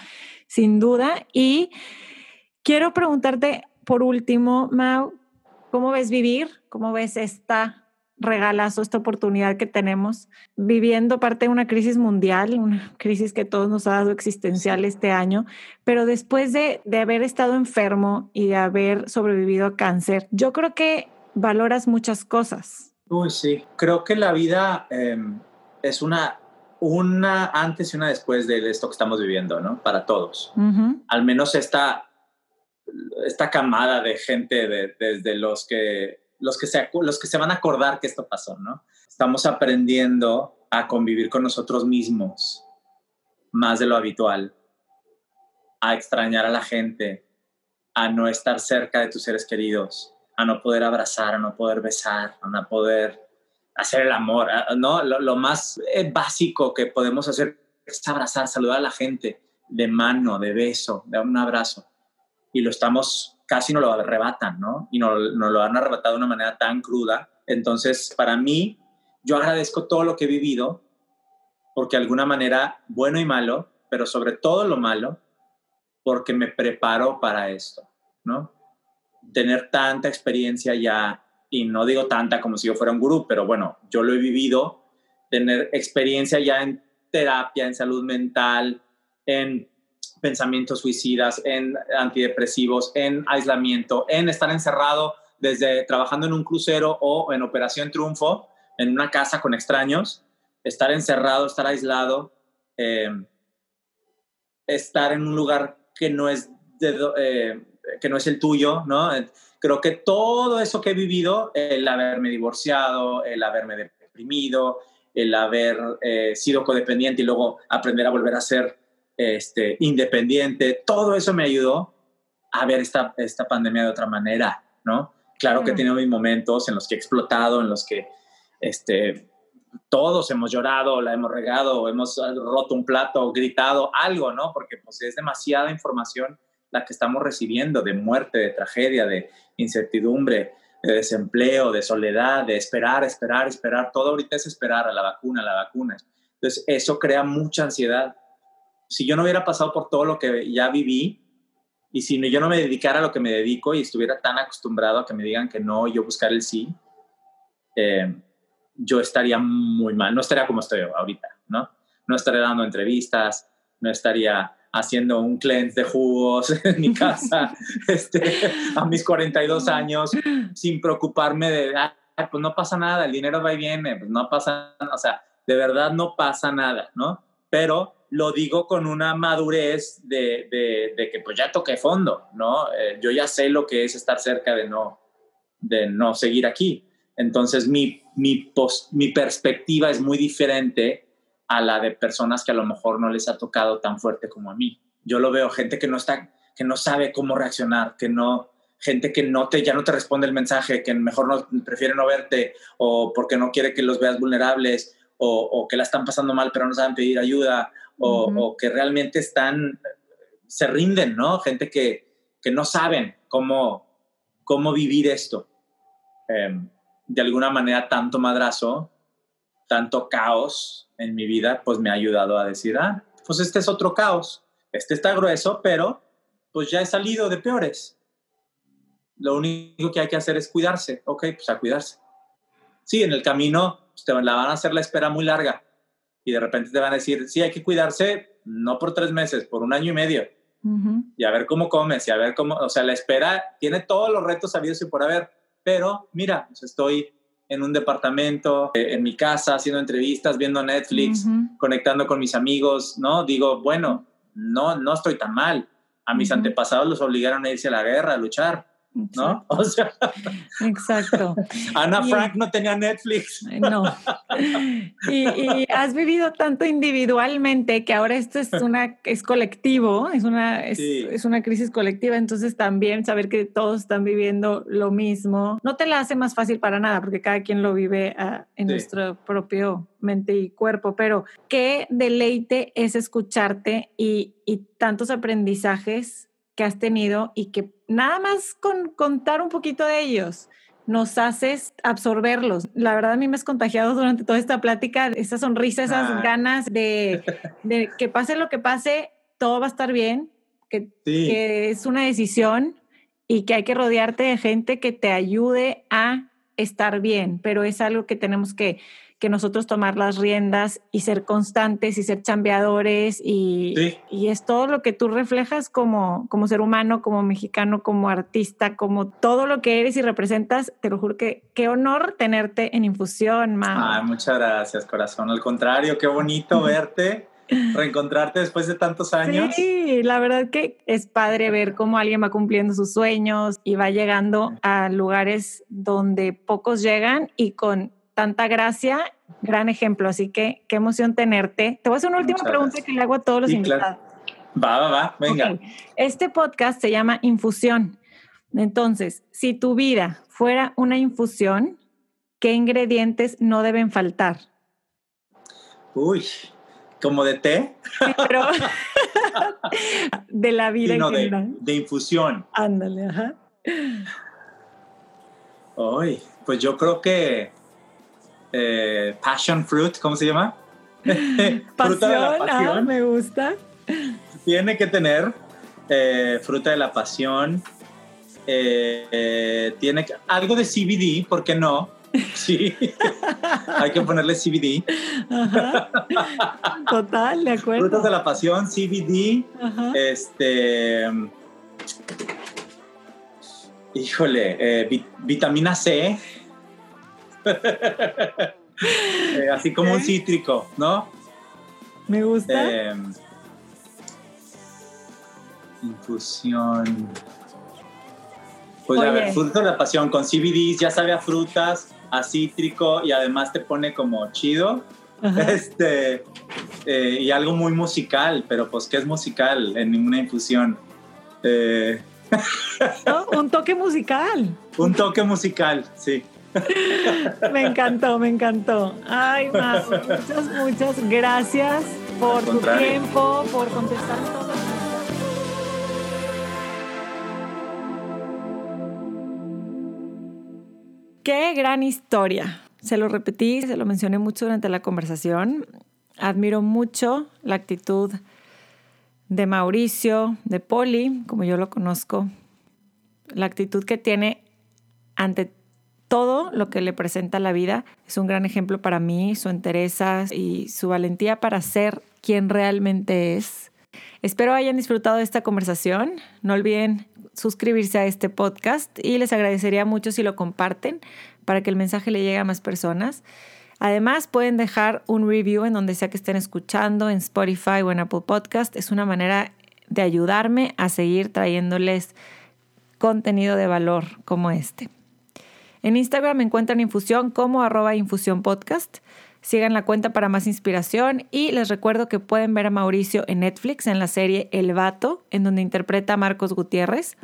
sin duda. Y quiero preguntarte por último, Mau, ¿cómo ves vivir? ¿Cómo ves esta regalazo, esta oportunidad que tenemos viviendo parte de una crisis mundial, una crisis que todos nos ha dado existencial este año, pero después de, de haber estado enfermo y de haber sobrevivido a cáncer, yo creo que valoras muchas cosas. Uy, sí, creo que la vida em, es una, una antes y una después de esto que estamos viviendo, ¿no? Para todos. Al menos esta, esta camada de gente desde los que los que, se, los que se van a acordar que esto pasó, ¿no? Estamos aprendiendo a convivir con nosotros mismos más de lo habitual, a extrañar a la gente, a no estar cerca de tus seres queridos, a no poder abrazar, a no poder besar, a no poder hacer el amor, ¿no? Lo, más eh, básico que podemos hacer es abrazar, saludar a la gente de mano, de beso, de un abrazo. Y lo estamos casi no lo arrebatan, ¿no? Y no, no lo han arrebatado de una manera tan cruda. Entonces, para mí, yo agradezco todo lo que he vivido, porque de alguna manera, bueno y malo, pero sobre todo lo malo, porque me preparo para esto, ¿no? Tener tanta experiencia ya, y no digo tanta como si yo fuera un gurú, pero bueno, yo lo he vivido, tener experiencia ya en terapia, en salud mental, en pensamientos suicidas, en antidepresivos, en aislamiento, en estar encerrado desde trabajando en un crucero o en Operación Triunfo, en una casa con extraños, estar encerrado, estar aislado, eh, estar en un lugar que no es, eh, que no es el tuyo, ¿no? Creo que todo eso que he vivido, el haberme divorciado, el haberme deprimido, el haber eh, sido codependiente y luego aprender a volver a ser este, independiente, todo eso me ayudó a ver esta, esta pandemia de otra manera, ¿no? Claro que he tenido mis momentos en los que he explotado, en los que este, todos hemos llorado, la hemos regado, hemos roto un plato, gritado, algo, ¿no? Porque pues, es demasiada información la que estamos recibiendo de muerte, de tragedia, de incertidumbre, de desempleo, de soledad, de esperar, esperar, esperar. Todo ahorita es esperar a la vacuna, a la vacuna. Entonces, eso crea mucha ansiedad si yo no hubiera pasado por todo lo que ya viví y si yo no me dedicara a lo que me dedico y estuviera tan acostumbrado a que me digan que no yo buscar el sí, eh, yo estaría muy mal, no estaría como estoy ahorita, ¿no? No estaría dando entrevistas, no estaría haciendo un cleanse de jugos en mi casa este, a mis 42 años sin preocuparme de, pues no pasa nada, el dinero va y viene, pues no pasa, o sea, de verdad no pasa nada, ¿no? Pero lo digo con una madurez de, de, que pues ya toqué fondo, ¿no? Eh, yo ya sé lo que es estar cerca de no, de no seguir aquí. Entonces mi, mi, mi perspectiva es muy diferente a la de personas que a lo mejor no les ha tocado tan fuerte como a mí. Yo lo veo, gente que no está, que no sabe cómo reaccionar, que no, gente que no te, ya no te responde el mensaje, que mejor no, prefiere no verte o porque no quiere que los veas vulnerables o, o que la están pasando mal pero no saben pedir ayuda o, que realmente están, se rinden, ¿no? Gente que, que no saben cómo, cómo vivir esto. Em, de alguna manera, tanto madrazo, tanto caos en mi vida, pues me ha ayudado a decir, ah, pues este es otro caos. Este está grueso, pero pues ya he salido de peores. Lo único que hay que hacer es cuidarse. Ok, pues a cuidarse. Sí, en el camino pues te la van a hacer la espera muy larga. Y de repente te van a decir, sí, hay que cuidarse, no por tres meses, por un año y medio. Y a ver cómo comes, y a ver cómo, o sea, la espera tiene todos los retos habidos y por haber, pero mira, pues estoy en un departamento, eh, en mi casa, haciendo entrevistas, viendo Netflix, conectando con mis amigos, ¿no? Digo, bueno, no, no estoy tan mal. A mis antepasados los obligaron a irse a la guerra, a luchar. ¿No? O sea, exacto. Ana Frank no tenía Netflix. No. Y, has vivido tanto individualmente que ahora esto es una es colectivo, es una es, una crisis colectiva, entonces también saber que todos están viviendo lo mismo no te la hace más fácil para nada porque cada quien lo vive ah, en nuestro propio mente y cuerpo, pero qué deleite es escucharte y, y tantos aprendizajes que has tenido y que nada más con contar un poquito de ellos nos haces absorberlos. La verdad a mí me has contagiado durante toda esta plática, esa sonrisa, esas ah. ganas de, que pase lo que pase, todo va a estar bien, que, que es una decisión y que hay que rodearte de gente que te ayude a estar bien, pero es algo que tenemos que que nosotros tomar las riendas y ser constantes y ser chambeadores y, y es todo lo que tú reflejas como, como ser humano, como mexicano, como artista, como todo lo que eres y representas. Te lo juro que qué honor tenerte en infusión, ma. muchas gracias, corazón. Al contrario, qué bonito verte reencontrarte después de tantos años. Sí, la verdad que es padre ver cómo alguien va cumpliendo sus sueños y va llegando a lugares donde pocos llegan y con tanta gracia, gran ejemplo. Así que qué emoción tenerte. Te voy a hacer una última pregunta que le hago a todos los invitados. Va, va, va, venga. Este podcast se llama Infusión. Entonces, si tu vida fuera una infusión, ¿qué ingredientes no deben faltar? Uy, como de té. pero de la vida en de, infusión. Ándale, ajá. Uy, pues yo creo que eh, passion fruit, ¿cómo se llama? fruta de la pasión. Ah, me gusta. Tiene que tener eh, fruta de la pasión. Eh, tiene algo de CBD, ¿por qué no? Sí, hay que ponerle CBD. Total, de acuerdo. Frutas de la pasión, CBD. Este. Híjole, vitamina C. Eh, así como un cítrico, ¿no? Me gusta. Em, infusión. Pues a ver, fruta de la pasión con CBD, ya sabe a frutas, a cítrico y además te pone como chido. Este, eh, y algo muy musical, pero pues, ¿qué es musical en una infusión? Eh, un toque musical. Un toque musical, sí. Me encantó, me encantó. Ay, Mau, muchas, muchas gracias por tu tiempo, por contestar todo. Qué gran historia. Se lo repetí, se lo mencioné mucho durante la conversación. Admiro mucho la actitud de Mauricio, de Poli, como yo lo conozco, la actitud que tiene ante todo lo que le presenta la vida. Es un gran ejemplo para mí, su entereza y su valentía para ser quien realmente es. Espero hayan disfrutado de esta conversación. No olviden suscribirse a este podcast y les agradecería mucho si lo comparten para que el mensaje le llegue a más personas. Además, pueden dejar un review en donde sea que estén escuchando, en Spotify o en Apple Podcast. Es una manera de ayudarme a seguir trayéndoles contenido de valor como este. En Instagram me encuentran Infusión como arroba Infusión Podcast. Sigan la cuenta para más inspiración y les recuerdo que pueden ver a Mauricio en Netflix en la serie El Vato, en donde interpreta a Marcos Gutiérrez.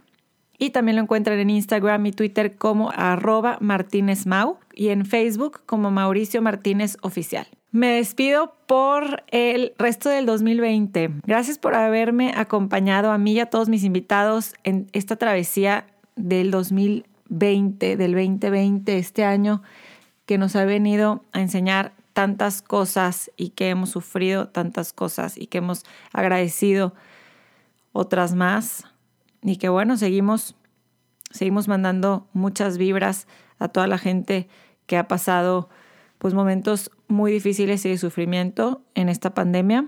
Y también lo encuentran en Instagram y Twitter como arroba Martínez Mau y en Facebook como Mauricio Martínez Oficial. Me despido por el resto del 2020. Gracias por haberme acompañado a mí y a todos mis invitados en esta travesía del 2020 20, del 2020, este año que nos ha venido a enseñar tantas cosas y que hemos sufrido tantas cosas y que hemos agradecido otras más y que bueno, seguimos seguimos mandando muchas vibras a toda la gente que ha pasado pues momentos muy difíciles y de sufrimiento en esta pandemia.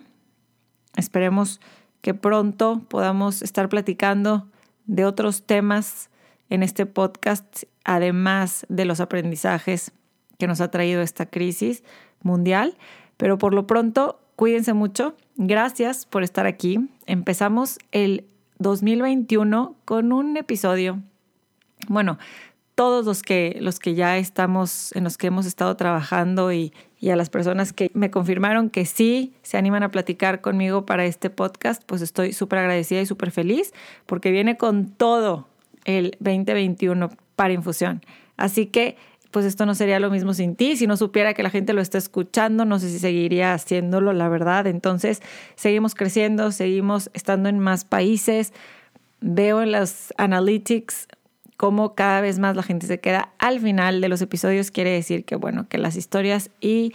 Esperemos que pronto podamos estar platicando de otros temas en este podcast, además de los aprendizajes que nos ha traído esta crisis mundial. Pero por lo pronto, cuídense mucho. Gracias por estar aquí. Empezamos el 2021 con un episodio. Bueno, todos los que, los que ya estamos, en los que hemos estado trabajando y, y a las personas que me confirmaron que sí se animan a platicar conmigo para este podcast, pues estoy súper agradecida y súper feliz porque viene con todo el 2021 para infusión. Así que pues esto no sería lo mismo sin ti. Si no supiera que la gente lo está escuchando, no sé si seguiría haciéndolo, la verdad. Entonces, seguimos creciendo, seguimos estando en más países. Veo en las analytics cómo cada vez más la gente se queda al final de los episodios. Quiere decir que, bueno, que las historias y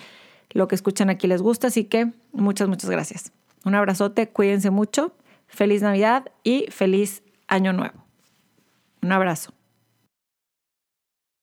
lo que escuchan aquí les gusta. Así que muchas, muchas gracias. Un abrazote, cuídense mucho. Feliz Navidad y feliz Año Nuevo. Un abrazo.